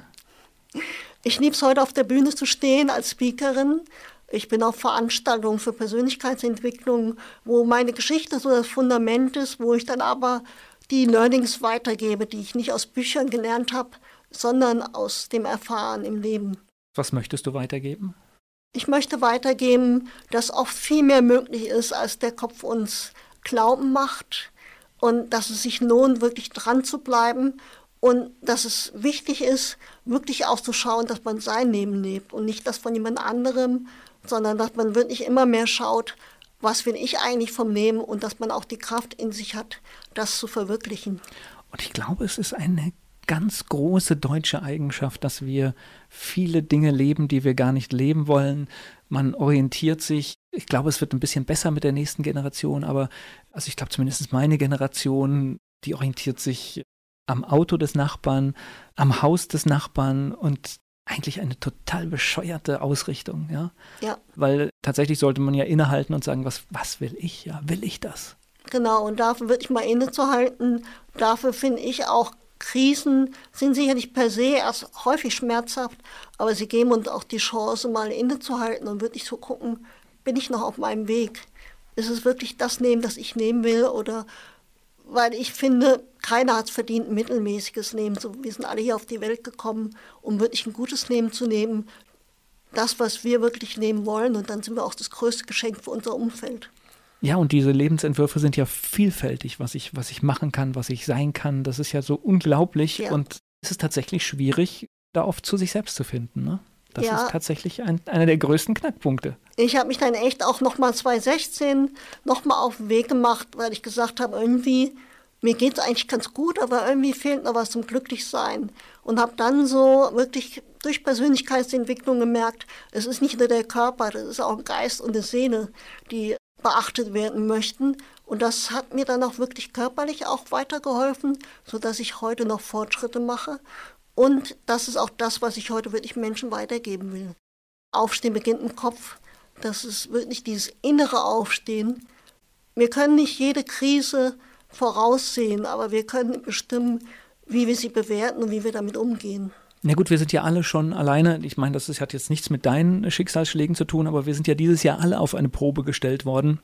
Ich liebe es heute auf der Bühne zu stehen als Speakerin. Ich bin auf Veranstaltungen für Persönlichkeitsentwicklung, wo meine Geschichte so das Fundament ist, wo ich dann aber die Learnings weitergebe, die ich nicht aus Büchern gelernt habe, sondern aus dem Erfahren im Leben. Was möchtest du weitergeben? Ich möchte weitergeben, dass oft viel mehr möglich ist, als der Kopf uns glauben macht und dass es sich lohnt, wirklich dran zu bleiben und dass es wichtig ist, wirklich auch zu schauen, dass man sein Leben lebt und nicht das von jemand anderem, sondern dass man wirklich immer mehr schaut, was will ich eigentlich vom Leben und dass man auch die Kraft in sich hat, das zu verwirklichen. Und ich glaube, es ist eine ganz große deutsche Eigenschaft, dass wir viele Dinge leben, die wir gar nicht leben wollen. Man orientiert sich. Ich glaube, es wird ein bisschen besser mit der nächsten Generation, aber also ich glaube zumindest meine Generation, die orientiert sich am Auto des Nachbarn, am Haus des Nachbarn und eigentlich eine total bescheuerte Ausrichtung, ja. Ja. Weil tatsächlich sollte man ja innehalten und sagen, was, was will ich, ja, will ich das? Genau, und dafür wirklich mal innezuhalten, dafür finde ich auch Krisen sind sicherlich per se erst häufig schmerzhaft, aber sie geben uns auch die Chance, mal innezuhalten und wirklich zu gucken, bin ich noch auf meinem Weg? Ist es wirklich das Nehmen, das ich nehmen will? Oder weil ich finde, keiner hat es verdient, ein mittelmäßiges Leben. So, wir sind alle hier auf die Welt gekommen, um wirklich ein gutes Leben zu nehmen. Das, was wir wirklich nehmen wollen. Und dann sind wir auch das größte Geschenk für unser Umfeld. Ja, und diese Lebensentwürfe sind ja vielfältig, was ich, was ich machen kann, was ich sein kann. Das ist ja so unglaublich. Ja. Und es ist tatsächlich schwierig, da oft zu sich selbst zu finden. Ne? Das ja. ist tatsächlich ein, einer der größten Knackpunkte. Ich habe mich dann echt auch nochmal 2016 nochmal auf den Weg gemacht, weil ich gesagt habe, irgendwie, mir geht es eigentlich ganz gut, aber irgendwie fehlt noch was zum Glücklichsein. Und habe dann so wirklich durch Persönlichkeitsentwicklung gemerkt, es ist nicht nur der Körper, das ist auch ein Geist und eine Seele, die beachtet werden möchten. Und das hat mir dann auch wirklich körperlich auch weitergeholfen, sodass ich heute noch Fortschritte mache. Und das ist auch das, was ich heute wirklich Menschen weitergeben will. Aufstehen beginnt im Kopf. Das ist wirklich dieses innere Aufstehen. Wir können nicht jede Krise voraussehen, aber wir können bestimmen, wie wir sie bewerten und wie wir damit umgehen. Na gut, wir sind ja alle schon alleine. Ich meine, das ist, hat jetzt nichts mit deinen Schicksalsschlägen zu tun, aber wir sind ja dieses Jahr alle auf eine Probe gestellt worden,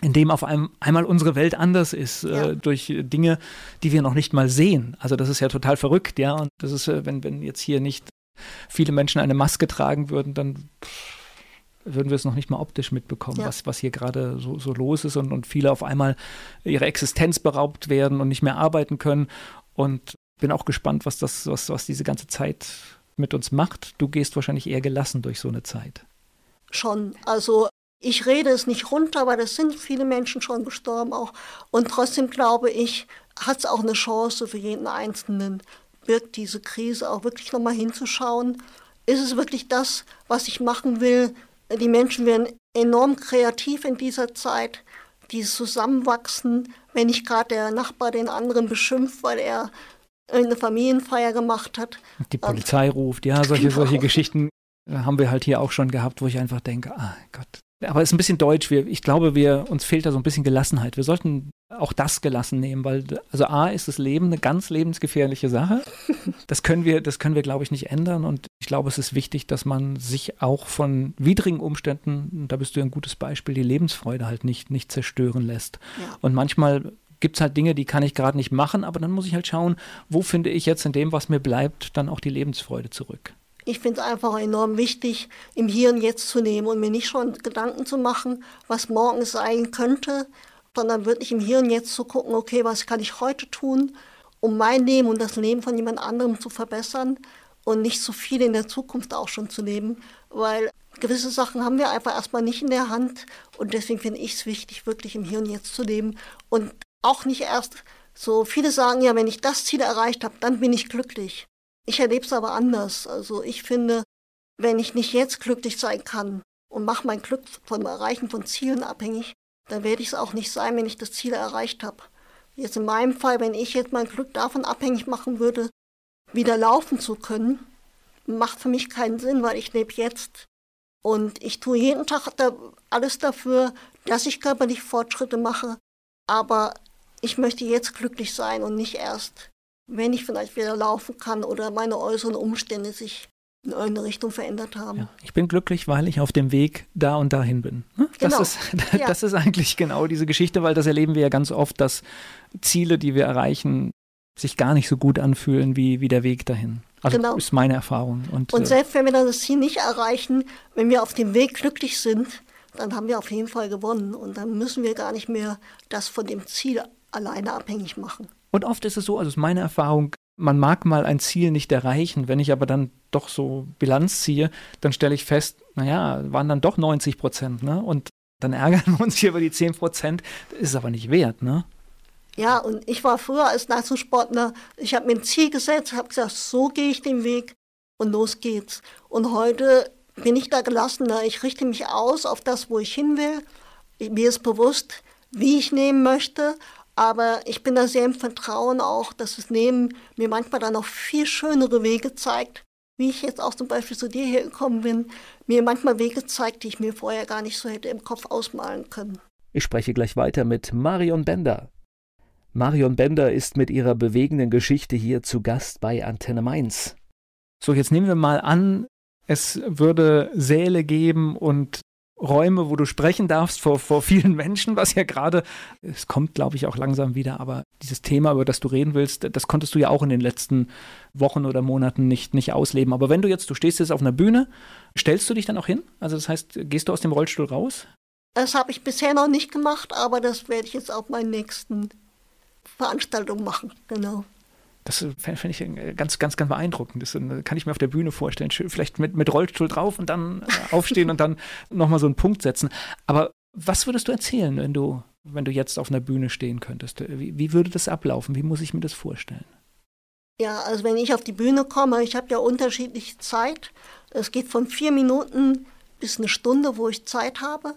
in dem auf einem, einmal unsere Welt anders ist, äh, ja. äh, durch Dinge, die wir noch nicht mal sehen. Also das ist ja total verrückt, ja. Und das ist, äh, wenn, wenn jetzt hier nicht viele Menschen eine Maske tragen würden, dann würden wir es noch nicht mal optisch mitbekommen, ja. was, was hier gerade so, so los ist und, und viele auf einmal ihre Existenz beraubt werden und nicht mehr arbeiten können. Und bin auch gespannt, was das, was, was diese ganze Zeit mit uns macht. Du gehst wahrscheinlich eher gelassen durch so eine Zeit. Schon. Also ich rede es nicht runter, weil es sind viele Menschen schon gestorben auch. Und trotzdem glaube ich, hat es auch eine Chance für jeden Einzelnen, birgt diese Krise auch wirklich nochmal hinzuschauen. Ist es wirklich das, was ich machen will? Die Menschen werden enorm kreativ in dieser Zeit. Dieses Zusammenwachsen, wenn nicht gerade der Nachbar den anderen beschimpft, weil er eine Familienfeier gemacht hat. Die Polizei ähm, ruft, ja, solche, genau. solche Geschichten haben wir halt hier auch schon gehabt, wo ich einfach denke, ah Gott. Aber es ist ein bisschen deutsch. Wir, ich glaube, wir, uns fehlt da so ein bisschen Gelassenheit. Wir sollten auch das gelassen nehmen, weil, also A, ist das Leben eine ganz lebensgefährliche Sache. Das können wir, das können wir, glaube ich, nicht ändern. Und ich glaube, es ist wichtig, dass man sich auch von widrigen Umständen, da bist du ein gutes Beispiel, die Lebensfreude halt nicht, nicht zerstören lässt. Ja. Und manchmal gibt es halt Dinge, die kann ich gerade nicht machen, aber dann muss ich halt schauen, wo finde ich jetzt in dem, was mir bleibt, dann auch die Lebensfreude zurück. Ich finde es einfach enorm wichtig, im Hier und Jetzt zu nehmen und mir nicht schon Gedanken zu machen, was morgen sein könnte, sondern wirklich im Hier und Jetzt zu gucken, okay, was kann ich heute tun, um mein Leben und das Leben von jemand anderem zu verbessern und nicht zu viel in der Zukunft auch schon zu leben, weil gewisse Sachen haben wir einfach erstmal nicht in der Hand und deswegen finde ich es wichtig, wirklich im Hier und Jetzt zu leben und auch nicht erst so, viele sagen ja, wenn ich das Ziel erreicht habe, dann bin ich glücklich. Ich erlebe es aber anders. Also ich finde, wenn ich nicht jetzt glücklich sein kann und mache mein Glück vom Erreichen von Zielen abhängig, dann werde ich es auch nicht sein, wenn ich das Ziel erreicht habe. Jetzt in meinem Fall, wenn ich jetzt mein Glück davon abhängig machen würde, wieder laufen zu können, macht für mich keinen Sinn, weil ich lebe jetzt. Und ich tue jeden Tag da alles dafür, dass ich körperlich Fortschritte mache. Aber ich möchte jetzt glücklich sein und nicht erst, wenn ich vielleicht wieder laufen kann oder meine äußeren Umstände sich in irgendeine Richtung verändert haben. Ja, ich bin glücklich, weil ich auf dem Weg da und dahin bin. Ne? Das, genau. ist, [laughs] das ja. ist eigentlich genau diese Geschichte, weil das erleben wir ja ganz oft, dass Ziele, die wir erreichen, sich gar nicht so gut anfühlen wie, wie der Weg dahin. Also genau. ist meine Erfahrung. Und, und äh, selbst wenn wir dann das Ziel nicht erreichen, wenn wir auf dem Weg glücklich sind, dann haben wir auf jeden Fall gewonnen. Und dann müssen wir gar nicht mehr das von dem Ziel alleine abhängig machen. Und oft ist es so, also ist meine Erfahrung, man mag mal ein Ziel nicht erreichen. Wenn ich aber dann doch so Bilanz ziehe, dann stelle ich fest, naja, waren dann doch 90 Prozent, ne? Und dann ärgern wir uns hier über die 10 Prozent. Das ist aber nicht wert, ne? Ja, und ich war früher als Leistungssportler, ich habe mir ein Ziel gesetzt, habe gesagt, so gehe ich den Weg und los geht's. Und heute bin ich da gelassener. Ich richte mich aus auf das, wo ich hin will. Mir ist bewusst, wie ich nehmen möchte, aber ich bin da sehr im Vertrauen auch, dass das Nehmen mir manchmal dann noch viel schönere Wege zeigt, wie ich jetzt auch zum Beispiel zu dir hier gekommen bin, mir manchmal Wege zeigt, die ich mir vorher gar nicht so hätte im Kopf ausmalen können. Ich spreche gleich weiter mit Marion Bender. Marion Bender ist mit ihrer bewegenden Geschichte hier zu Gast bei Antenne Mainz. So, jetzt nehmen wir mal an, es würde Säle geben und Räume, wo du sprechen darfst vor, vor vielen Menschen, was ja gerade, es kommt, glaube ich, auch langsam wieder, aber dieses Thema, über das du reden willst, das konntest du ja auch in den letzten Wochen oder Monaten nicht, nicht ausleben. Aber wenn du jetzt, du stehst jetzt auf einer Bühne, stellst du dich dann auch hin? Also das heißt, gehst du aus dem Rollstuhl raus? Das habe ich bisher noch nicht gemacht, aber das werde ich jetzt auf meinen nächsten Veranstaltungen machen, genau. Das fände ich ganz, ganz, ganz beeindruckend. Das äh, kann ich mir auf der Bühne vorstellen. Vielleicht mit, mit Rollstuhl drauf und dann äh, aufstehen und dann nochmal so einen Punkt setzen. Aber was würdest du erzählen, wenn du, wenn du jetzt auf einer Bühne stehen könntest? Wie, wie würde das ablaufen? Wie muss ich mir das vorstellen? Ja, also wenn ich auf die Bühne komme, ich habe ja unterschiedliche Zeit. Es geht von vier Minuten bis eine Stunde, wo ich Zeit habe.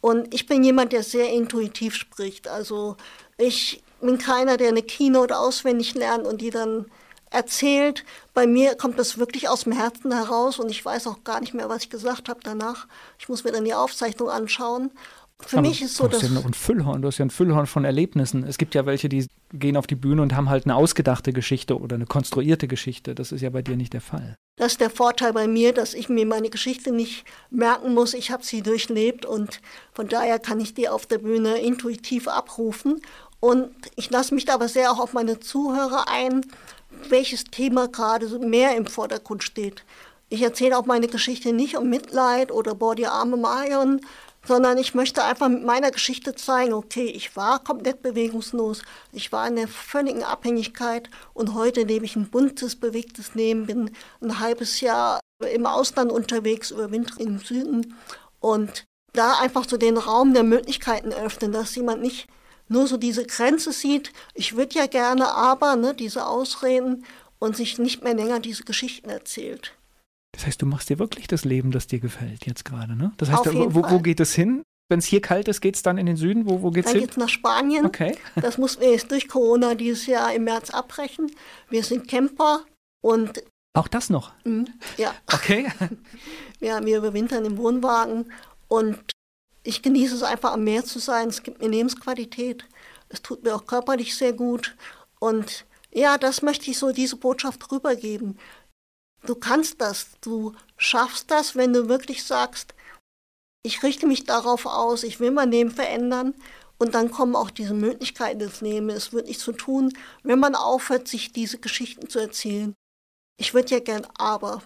Und ich bin jemand, der sehr intuitiv spricht. Also ich bin keiner, der eine Keynote auswendig lernt und die dann erzählt. Bei mir kommt das wirklich aus dem Herzen heraus und ich weiß auch gar nicht mehr, was ich gesagt habe danach. Ich muss mir dann die Aufzeichnung anschauen. Für Aber mich ist so, hast ja ein Füllhorn, du hast ja ein Füllhorn von Erlebnissen. Es gibt ja welche, die gehen auf die Bühne und haben halt eine ausgedachte Geschichte oder eine konstruierte Geschichte. Das ist ja bei dir nicht der Fall. Das ist der Vorteil bei mir, dass ich mir meine Geschichte nicht merken muss. Ich habe sie durchlebt und von daher kann ich die auf der Bühne intuitiv abrufen und ich lasse mich aber sehr auch auf meine Zuhörer ein, welches Thema gerade mehr im Vordergrund steht. Ich erzähle auch meine Geschichte nicht um Mitleid oder boah, die arme Marion, sondern ich möchte einfach mit meiner Geschichte zeigen, okay, ich war komplett bewegungslos, ich war in der völligen Abhängigkeit und heute lebe ich ein buntes, bewegtes Leben, bin ein halbes Jahr im Ausland unterwegs, überwinter im Süden und da einfach so den Raum der Möglichkeiten öffnen, dass jemand nicht nur so diese Grenze sieht, ich würde ja gerne, aber ne, diese Ausreden und sich nicht mehr länger diese Geschichten erzählt. Das heißt, du machst dir wirklich das Leben, das dir gefällt jetzt gerade, ne? Das heißt, wo, wo, geht es hin? Wenn es hier kalt ist, geht es dann in den Süden? Wo, wo geht's dann hin? Dann geht es nach Spanien. Okay. [laughs] Das mussten wir jetzt durch Corona dieses Jahr im März abbrechen. Wir sind Camper und auch das noch? Mh, ja. Okay. [laughs] Ja, wir überwintern im Wohnwagen und ich genieße es einfach am Meer zu sein. Es gibt mir Lebensqualität. Es tut mir auch körperlich sehr gut. Und ja, das möchte ich so, diese Botschaft rübergeben. Du kannst das, du schaffst das, wenn du wirklich sagst, ich richte mich darauf aus, ich will mein Leben verändern. Und dann kommen auch diese Möglichkeiten des Lebens. Es wird nichts zu tun, wenn man aufhört, sich diese Geschichten zu erzählen. Ich würde ja gern aber.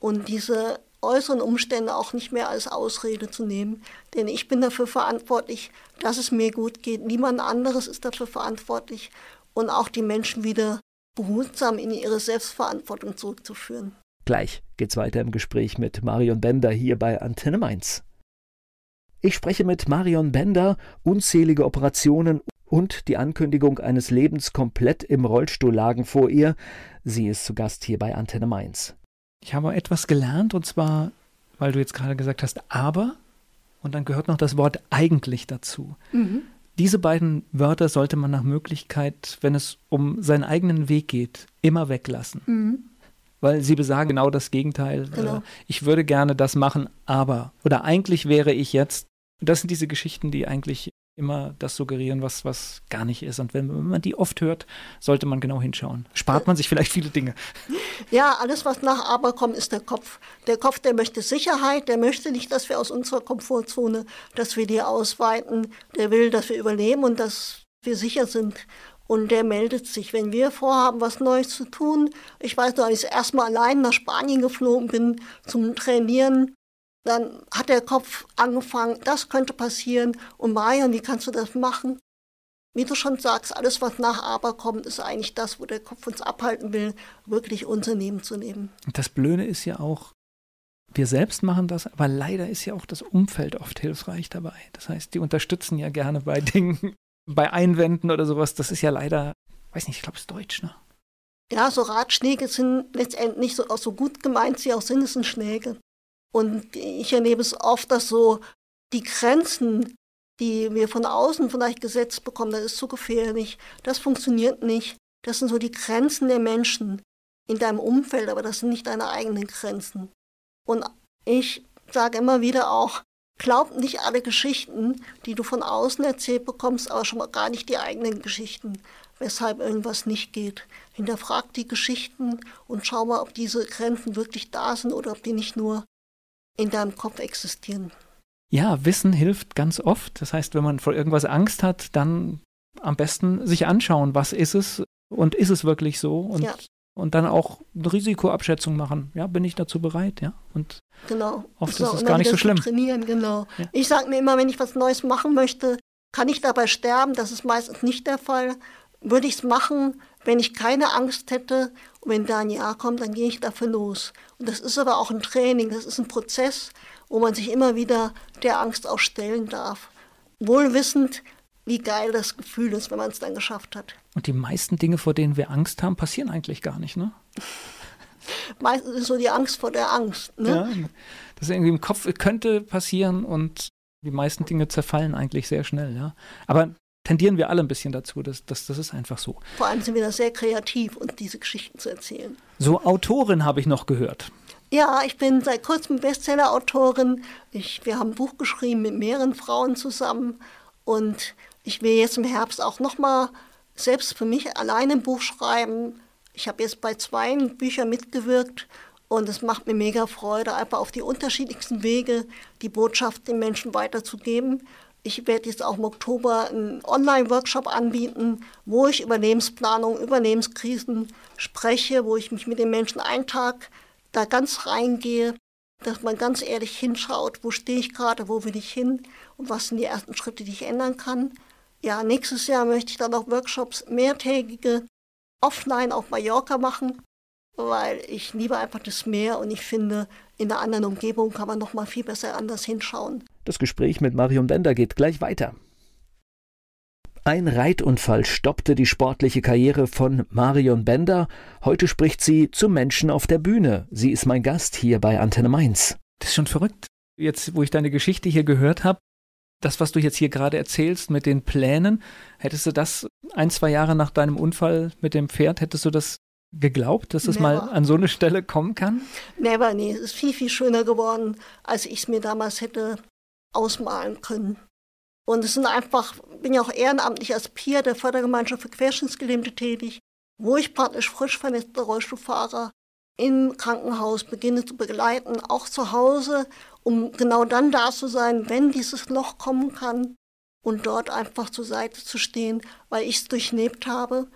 Und diese äußeren Umstände auch nicht mehr als Ausrede zu nehmen. Denn ich bin dafür verantwortlich, dass es mir gut geht. Niemand anderes ist dafür verantwortlich. Und auch die Menschen wieder behutsam in ihre Selbstverantwortung zurückzuführen. Gleich geht's weiter im Gespräch mit Marion Bender hier bei Antenne Mainz. Ich spreche mit Marion Bender, unzählige Operationen und die Ankündigung eines Lebens komplett im Rollstuhl lagen vor ihr. Sie ist zu Gast hier bei Antenne Mainz. Ich habe etwas gelernt und zwar, weil du jetzt gerade gesagt hast, aber und dann gehört noch das Wort eigentlich dazu. Mhm. Diese beiden Wörter sollte man nach Möglichkeit, wenn es um seinen eigenen Weg geht, immer weglassen. Mhm. Weil sie besagen genau das Gegenteil. Genau. Äh, ich würde gerne das machen, aber. Oder eigentlich wäre ich jetzt. Das sind diese Geschichten, die eigentlich immer das suggerieren, was, was gar nicht ist. Und wenn, wenn, man die oft hört, sollte man genau hinschauen. Spart man sich vielleicht viele Dinge. [laughs] Ja, alles, was nach Aber kommt, ist der Kopf. Der Kopf, der möchte Sicherheit, der möchte nicht, dass wir aus unserer Komfortzone, dass wir die ausweiten. Der will, dass wir überleben und dass wir sicher sind. Und der meldet sich, wenn wir vorhaben, was Neues zu tun. Ich weiß noch, als ich erstmal allein nach Spanien geflogen bin zum Trainieren, dann hat der Kopf angefangen, das könnte passieren. Und Marion, wie kannst du das machen? Wie du schon sagst, alles, was nach Aber kommt, ist eigentlich das, wo der Kopf uns abhalten will, wirklich Unternehmen zu nehmen. Das Blöde ist ja auch, wir selbst machen das, aber leider ist ja auch das Umfeld oft hilfreich dabei. Das heißt, die unterstützen ja gerne bei Dingen, [laughs] bei Einwänden oder sowas. Das ist ja leider, weiß nicht, ich glaube, es ist Deutsch, ne? Ja, so Ratschläge sind letztendlich so, auch so gut gemeint sie auch sind, es sind Schläge. Und ich erlebe es oft, dass so die Grenzen, die wir von außen vielleicht gesetzt bekommen, das ist zu gefährlich, das funktioniert nicht. Das sind so die Grenzen der Menschen in deinem Umfeld, aber das sind nicht deine eigenen Grenzen. Und ich sage immer wieder auch, glaub nicht alle Geschichten, die du von außen erzählt bekommst, aber schon mal gar nicht die eigenen Geschichten, weshalb irgendwas nicht geht. Hinterfrag die Geschichten und schau mal, ob diese Grenzen wirklich da sind oder ob die nicht nur in deinem Kopf existieren. Ja, Wissen hilft ganz oft. Das heißt, wenn man vor irgendwas Angst hat, dann am besten sich anschauen, was ist es und ist es wirklich so und, ja. und dann auch eine Risikoabschätzung machen. Ja, bin ich dazu bereit? Ja, und genau. oft ist es gar nicht so schlimm. Trainieren, genau. Ja. Ich sage mir immer, wenn ich was Neues machen möchte, kann ich dabei sterben. Das ist meistens nicht der Fall. Würde ich es machen, wenn ich keine Angst hätte und wenn da ein Ja kommt, dann gehe ich dafür los. Und das ist aber auch ein Training, das ist ein Prozess, wo man sich immer wieder der Angst auch stellen darf. Wohlwissend, wie geil das Gefühl ist, wenn man es dann geschafft hat. Und die meisten Dinge, vor denen wir Angst haben, passieren eigentlich gar nicht, ne? [laughs] Meistens ist so die Angst vor der Angst. Ne? Ja, das ist irgendwie im Kopf könnte passieren und die meisten Dinge zerfallen eigentlich sehr schnell, ja. Aber tendieren wir alle ein bisschen dazu. Das, das, das ist einfach so. Vor allem sind wir da sehr kreativ, uns diese Geschichten zu erzählen. So, Autorin habe ich noch gehört. Ja, ich bin seit kurzem Bestseller-Autorin. wir haben ein Buch geschrieben mit mehreren Frauen zusammen. Und ich will jetzt im Herbst auch nochmal selbst für mich alleine ein Buch schreiben. Ich habe jetzt bei zwei Büchern mitgewirkt und es macht mir mega Freude, einfach auf die unterschiedlichsten Wege die Botschaft den Menschen weiterzugeben. Ich werde jetzt auch im Oktober einen Online-Workshop anbieten, wo ich über Lebensplanung, über Lebenskrisen spreche, wo ich mich mit den Menschen einen Tag da ganz reingehe, dass man ganz ehrlich hinschaut, wo stehe ich gerade, wo will ich hin und was sind die ersten Schritte, die ich ändern kann. Ja, nächstes Jahr möchte ich dann auch Workshops mehrtägige offline auf Mallorca machen, weil ich liebe einfach das Meer und ich finde, in einer anderen Umgebung kann man noch mal viel besser anders hinschauen. Das Gespräch mit Marion Bender geht gleich weiter. Ein Reitunfall stoppte die sportliche Karriere von Marion Bender. Heute spricht sie zum Menschen auf der Bühne. Sie ist mein Gast hier bei Antenne Mainz. Das ist schon verrückt. Jetzt, wo ich deine Geschichte hier gehört habe, das, was du jetzt hier gerade erzählst mit den Plänen, hättest du das ein, zwei Jahre nach deinem Unfall mit dem Pferd, hättest du das geglaubt, dass es mal an so eine Stelle kommen kann? Never, nee. Es ist viel, viel schöner geworden, als ich es mir damals hätte ausmalen können. Und es sind einfach, bin ja auch ehrenamtlich als Peer der Fördergemeinschaft für Querschnittsgelähmte tätig, wo ich praktisch frisch vernetzte Rollstuhlfahrer im Krankenhaus beginne zu begleiten, auch zu Hause, um genau dann da zu sein, wenn dieses Loch kommen kann und dort einfach zur Seite zu stehen, weil ich es durchlebt habe.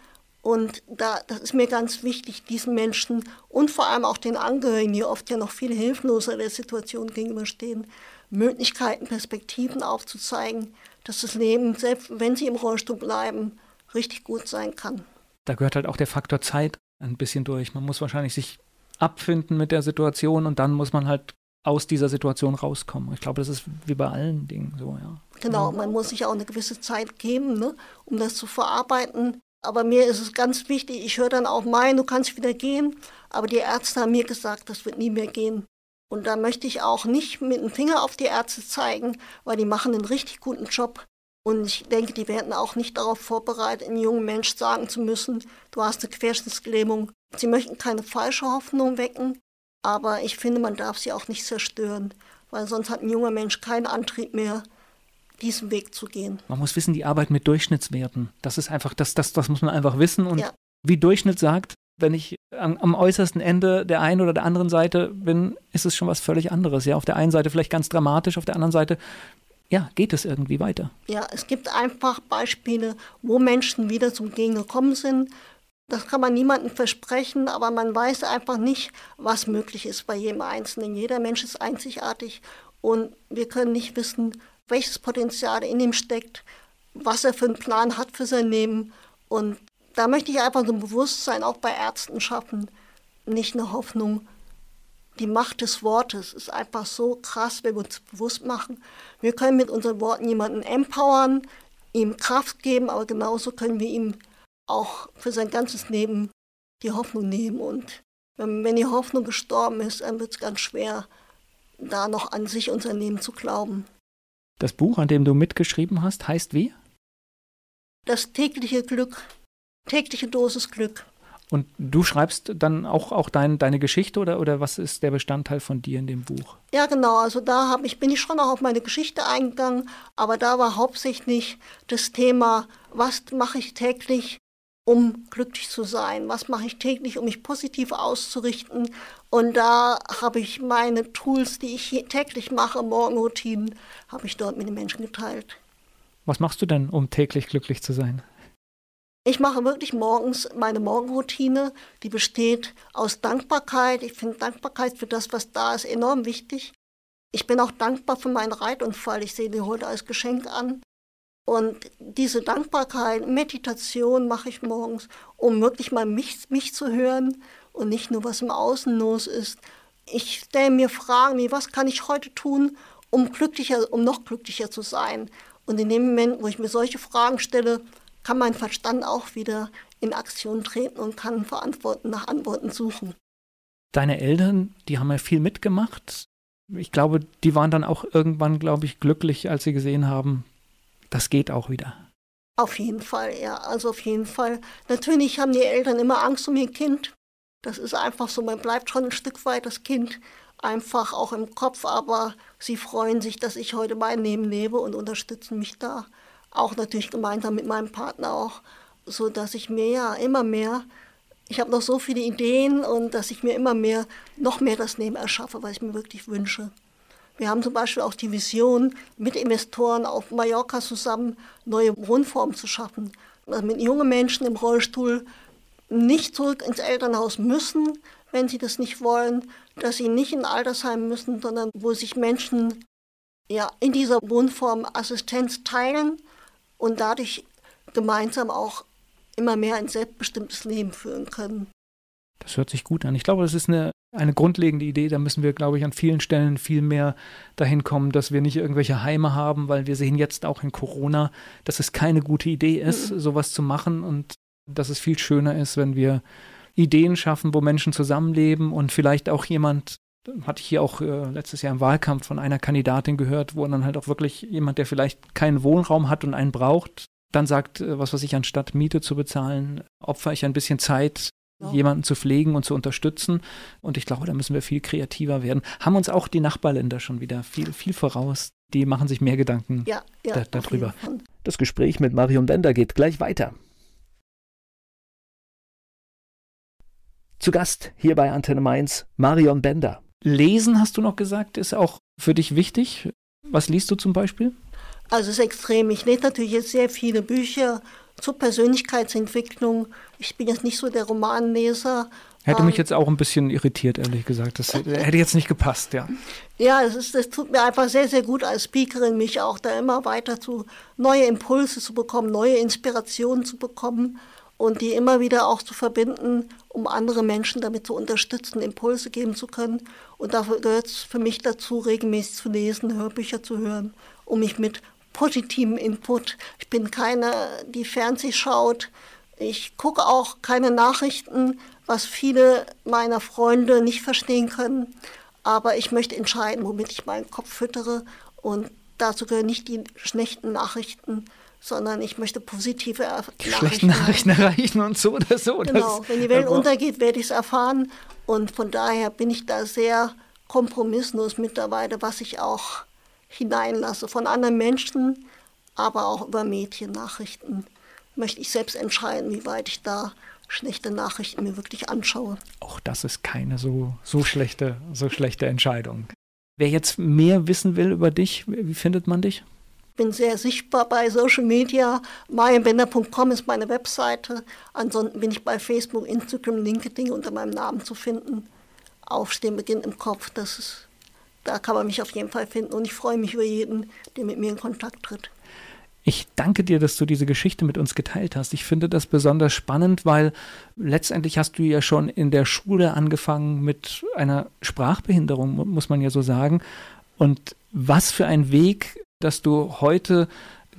Und da, das ist mir ganz wichtig, diesen Menschen und vor allem auch den Angehörigen, die oft ja noch viel hilfloser der Situation gegenüberstehen, Möglichkeiten, Perspektiven aufzuzeigen, dass das Leben, selbst wenn sie im Rollstuhl bleiben, richtig gut sein kann. Da gehört halt auch der Faktor Zeit ein bisschen durch. Man muss wahrscheinlich sich abfinden mit der Situation und dann muss man halt aus dieser Situation rauskommen. Ich glaube, das ist wie bei allen Dingen so, ja. Genau, man muss sich auch eine gewisse Zeit geben, ne, um das zu verarbeiten. Aber mir ist es ganz wichtig, ich höre dann auch mein, du kannst wieder gehen, aber die Ärzte haben mir gesagt, das wird nie mehr gehen. Und da möchte ich auch nicht mit dem Finger auf die Ärzte zeigen, weil die machen einen richtig guten Job. Und ich denke, die werden auch nicht darauf vorbereitet, einem jungen Mensch sagen zu müssen, du hast eine Querschnittslähmung. Sie möchten keine falsche Hoffnung wecken, aber ich finde, man darf sie auch nicht zerstören, weil sonst hat ein junger Mensch keinen Antrieb mehr, diesen Weg zu gehen. Man muss wissen, die Arbeit mit Durchschnittswerten, das ist einfach, das, das, das muss man einfach wissen. Und ja. wie Durchschnitt sagt, wenn ich am, am, äußersten Ende der einen oder der anderen Seite bin, ist es schon was völlig anderes. Ja, auf der einen Seite vielleicht ganz dramatisch, auf der anderen Seite, ja, geht es irgendwie weiter. Ja, es gibt einfach Beispiele, wo Menschen wieder zum Gehen gekommen sind. Das kann man niemandem versprechen, aber man weiß einfach nicht, was möglich ist bei jedem Einzelnen. Jeder Mensch ist einzigartig und wir können nicht wissen, welches Potenzial in ihm steckt, was er für einen Plan hat für sein Leben. Und da möchte ich einfach so ein Bewusstsein auch bei Ärzten schaffen, nicht eine Hoffnung. Die Macht des Wortes ist einfach so krass, wenn wir uns bewusst machen. Wir können mit unseren Worten jemanden empowern, ihm Kraft geben, aber genauso können wir ihm auch für sein ganzes Leben die Hoffnung nehmen. Und wenn, wenn die Hoffnung gestorben ist, dann wird es ganz schwer, da noch an sich und sein Leben zu glauben. Das Buch, an dem du mitgeschrieben hast, heißt wie? Das tägliche Glück tägliche Dosis Glück. Und du schreibst dann auch, auch dein, deine Geschichte oder, oder was ist der Bestandteil von dir in dem Buch? Ja, genau. Also da hab ich, bin ich schon auch auf meine Geschichte eingegangen, aber da war hauptsächlich das Thema, was mache ich täglich, um glücklich zu sein? Was mache ich täglich, um mich positiv auszurichten? Und da habe ich meine Tools, die ich täglich mache, Morgenroutinen, habe ich dort mit den Menschen geteilt. Was machst du denn, um täglich glücklich zu sein? Ich mache wirklich morgens meine Morgenroutine, die besteht aus Dankbarkeit. Ich finde Dankbarkeit für das, was da ist, enorm wichtig. Ich bin auch dankbar für meinen Reitunfall. Ich sehe den heute als Geschenk an. Und diese Dankbarkeit, Meditation mache ich morgens, um wirklich mal mich, mich zu hören und nicht nur, was im Außen los ist. Ich stelle mir Fragen wie, was kann ich heute tun, um glücklicher, um noch glücklicher zu sein? Und in dem Moment, wo ich mir solche Fragen stelle, kann mein Verstand auch wieder in Aktion treten und kann Verantworten nach Antworten suchen. Deine Eltern, die haben ja viel mitgemacht. Ich glaube, die waren dann auch irgendwann, glaube ich, glücklich, als sie gesehen haben, das geht auch wieder. Auf jeden Fall, ja, also auf jeden Fall. Natürlich haben die Eltern immer Angst um ihr Kind. Das ist einfach so, man bleibt schon ein Stück weit das Kind, einfach auch im Kopf, aber sie freuen sich, dass ich heute mein Leben lebe und unterstützen mich da auch natürlich gemeinsam mit meinem Partner auch, so dass ich mir ja immer mehr, ich habe noch so viele Ideen und dass ich mir immer mehr, noch mehr das Leben erschaffe, was ich mir wirklich wünsche. Wir haben zum Beispiel auch die Vision, mit Investoren auf Mallorca zusammen neue Wohnformen zu schaffen. Also mit jungen Menschen im Rollstuhl nicht zurück ins Elternhaus müssen, wenn sie das nicht wollen, dass sie nicht in Altersheim müssen, sondern wo sich Menschen ja, in dieser Wohnform Assistenz teilen und dadurch gemeinsam auch immer mehr ein selbstbestimmtes Leben führen können. Das hört sich gut an. Ich glaube, das ist eine, eine grundlegende Idee. Da müssen wir, glaube ich, an vielen Stellen viel mehr dahin kommen, dass wir nicht irgendwelche Heime haben, weil wir sehen jetzt auch in Corona, dass es keine gute Idee ist, mhm. sowas zu machen und dass es viel schöner ist, wenn wir Ideen schaffen, wo Menschen zusammenleben und vielleicht auch jemand hatte ich hier auch äh, letztes Jahr im Wahlkampf von einer Kandidatin gehört, wo dann halt auch wirklich jemand, der vielleicht keinen Wohnraum hat und einen braucht, dann sagt, äh, was weiß ich, anstatt Miete zu bezahlen, opfer ich ein bisschen Zeit, ja. jemanden zu pflegen und zu unterstützen. Und ich glaube, da müssen wir viel kreativer werden. Haben uns auch die Nachbarländer schon wieder viel, viel voraus. Die machen sich mehr Gedanken ja, ja, da, darüber. Das Gespräch mit Marion Bender geht gleich weiter. Zu Gast hier bei Antenne Mainz Marion Bender. Lesen, hast du noch gesagt, ist auch für dich wichtig. Was liest du zum Beispiel? Also es ist extrem. Ich lese natürlich jetzt sehr viele Bücher zur Persönlichkeitsentwicklung. Ich bin jetzt nicht so der Romanleser. Hätte mich ähm, jetzt auch ein bisschen irritiert, ehrlich gesagt. Das [laughs] hätte jetzt nicht gepasst, ja. Ja, es, ist, es tut mir einfach sehr, sehr gut als Speakerin, mich auch da immer weiter zu neue Impulse zu bekommen, neue Inspirationen zu bekommen und die immer wieder auch zu verbinden, um andere Menschen damit zu unterstützen, Impulse geben zu können. Und dafür gehört es für mich dazu, regelmäßig zu lesen, Hörbücher zu hören, um mich mit positivem Input. Ich bin keine, die Fernseh schaut. Ich gucke auch keine Nachrichten, was viele meiner Freunde nicht verstehen können. Aber ich möchte entscheiden, womit ich meinen Kopf füttere. Und dazu gehören nicht die schlechten Nachrichten, sondern ich möchte positive Nachrichten. Schlechten [laughs] Nachrichten erreichen und so oder so. Genau, wenn die Welt untergeht, werde ich es erfahren. Und von daher bin ich da sehr kompromisslos mittlerweile, was ich auch hineinlasse von anderen Menschen, aber auch über Mediennachrichten. Möchte ich selbst entscheiden, wie weit ich da schlechte Nachrichten mir wirklich anschaue. Auch das ist keine so, so, schlechte, so schlechte Entscheidung. Wer jetzt mehr wissen will über dich, wie findet man dich? Bin sehr sichtbar bei Social Media. marienbender.com ist meine Webseite. Ansonsten bin ich bei Facebook, Instagram, LinkedIn unter meinem Namen zu finden. Aufstehen beginnt im Kopf. Das ist, da kann man mich auf jeden Fall finden. Und ich freue mich über jeden, der mit mir in Kontakt tritt. Ich danke dir, dass du diese Geschichte mit uns geteilt hast. Ich finde das besonders spannend, weil letztendlich hast du ja schon in der Schule angefangen mit einer Sprachbehinderung, muss man ja so sagen. Und was für ein Weg, dass du heute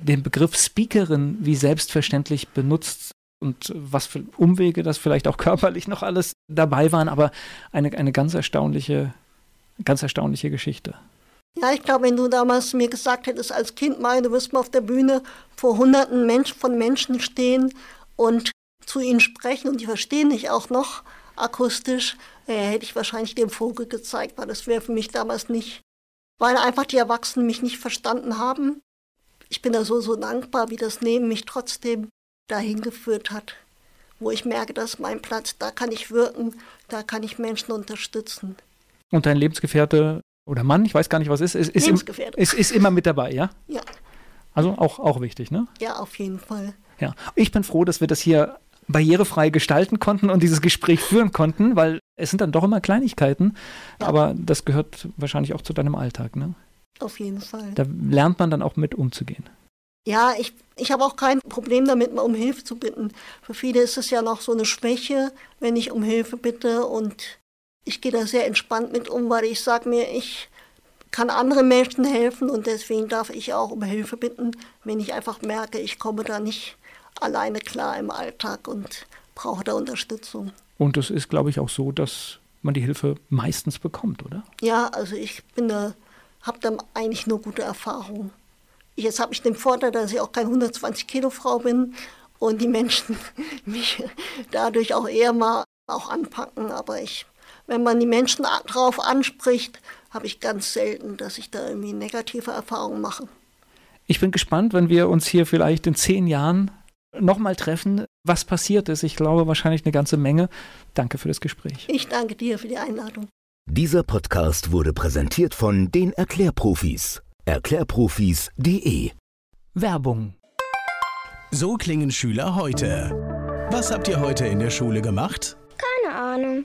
den Begriff Speakerin wie selbstverständlich benutzt und was für Umwege das vielleicht auch [laughs] körperlich noch alles dabei waren, aber eine, eine ganz erstaunliche, ganz erstaunliche Geschichte. Ja, ich glaube, wenn du damals mir gesagt hättest als Kind, mal, du wirst mal auf der Bühne vor hunderten Mensch, von Menschen stehen und zu ihnen sprechen und die verstehen dich auch noch akustisch, äh, hätte ich wahrscheinlich den Vogel gezeigt, weil das wäre für mich damals nicht, weil einfach die Erwachsenen mich nicht verstanden haben. Ich bin da so, so dankbar, wie das Leben mich trotzdem dahin geführt hat, wo ich merke, das ist mein Platz, da kann ich wirken, da kann ich Menschen unterstützen. Und dein Lebensgefährte oder Mann, ich weiß gar nicht, was es ist, ist, ist, im, ist, ist immer mit dabei, ja? Ja. Also auch, auch wichtig, ne? Ja, auf jeden Fall. Ja. Ich bin froh, dass wir das hier barrierefrei gestalten konnten und dieses Gespräch führen konnten, weil es sind dann doch immer Kleinigkeiten, ja. aber das gehört wahrscheinlich auch zu deinem Alltag, ne? Auf jeden Fall. Da lernt man dann auch mit umzugehen. Ja, ich, ich habe auch kein Problem damit, mal um Hilfe zu bitten. Für viele ist es ja noch so eine Schwäche, wenn ich um Hilfe bitte und ich gehe da sehr entspannt mit um, weil ich sage mir, ich kann anderen Menschen helfen und deswegen darf ich auch um Hilfe bitten, wenn ich einfach merke, ich komme da nicht alleine klar im Alltag und brauche da Unterstützung. Und es ist, glaube ich, auch so, dass man die Hilfe meistens bekommt, oder? Ja, also ich bin da, habe da eigentlich nur gute Erfahrungen. Jetzt habe ich den Vorteil, dass ich auch keine 120 Kilo Frau bin und die Menschen [laughs] mich dadurch auch eher mal auch anpacken, aber ich wenn man die Menschen darauf anspricht, habe ich ganz selten, dass ich da irgendwie negative Erfahrungen mache. Ich bin gespannt, wenn wir uns hier vielleicht in zehn Jahren nochmal treffen, was passiert ist. Ich glaube wahrscheinlich eine ganze Menge. Danke für das Gespräch. Ich danke dir für die Einladung. Dieser Podcast wurde präsentiert von den Erklärprofis. Erklärprofis.de Werbung. So klingen Schüler heute. Was habt ihr heute in der Schule gemacht? Keine Ahnung.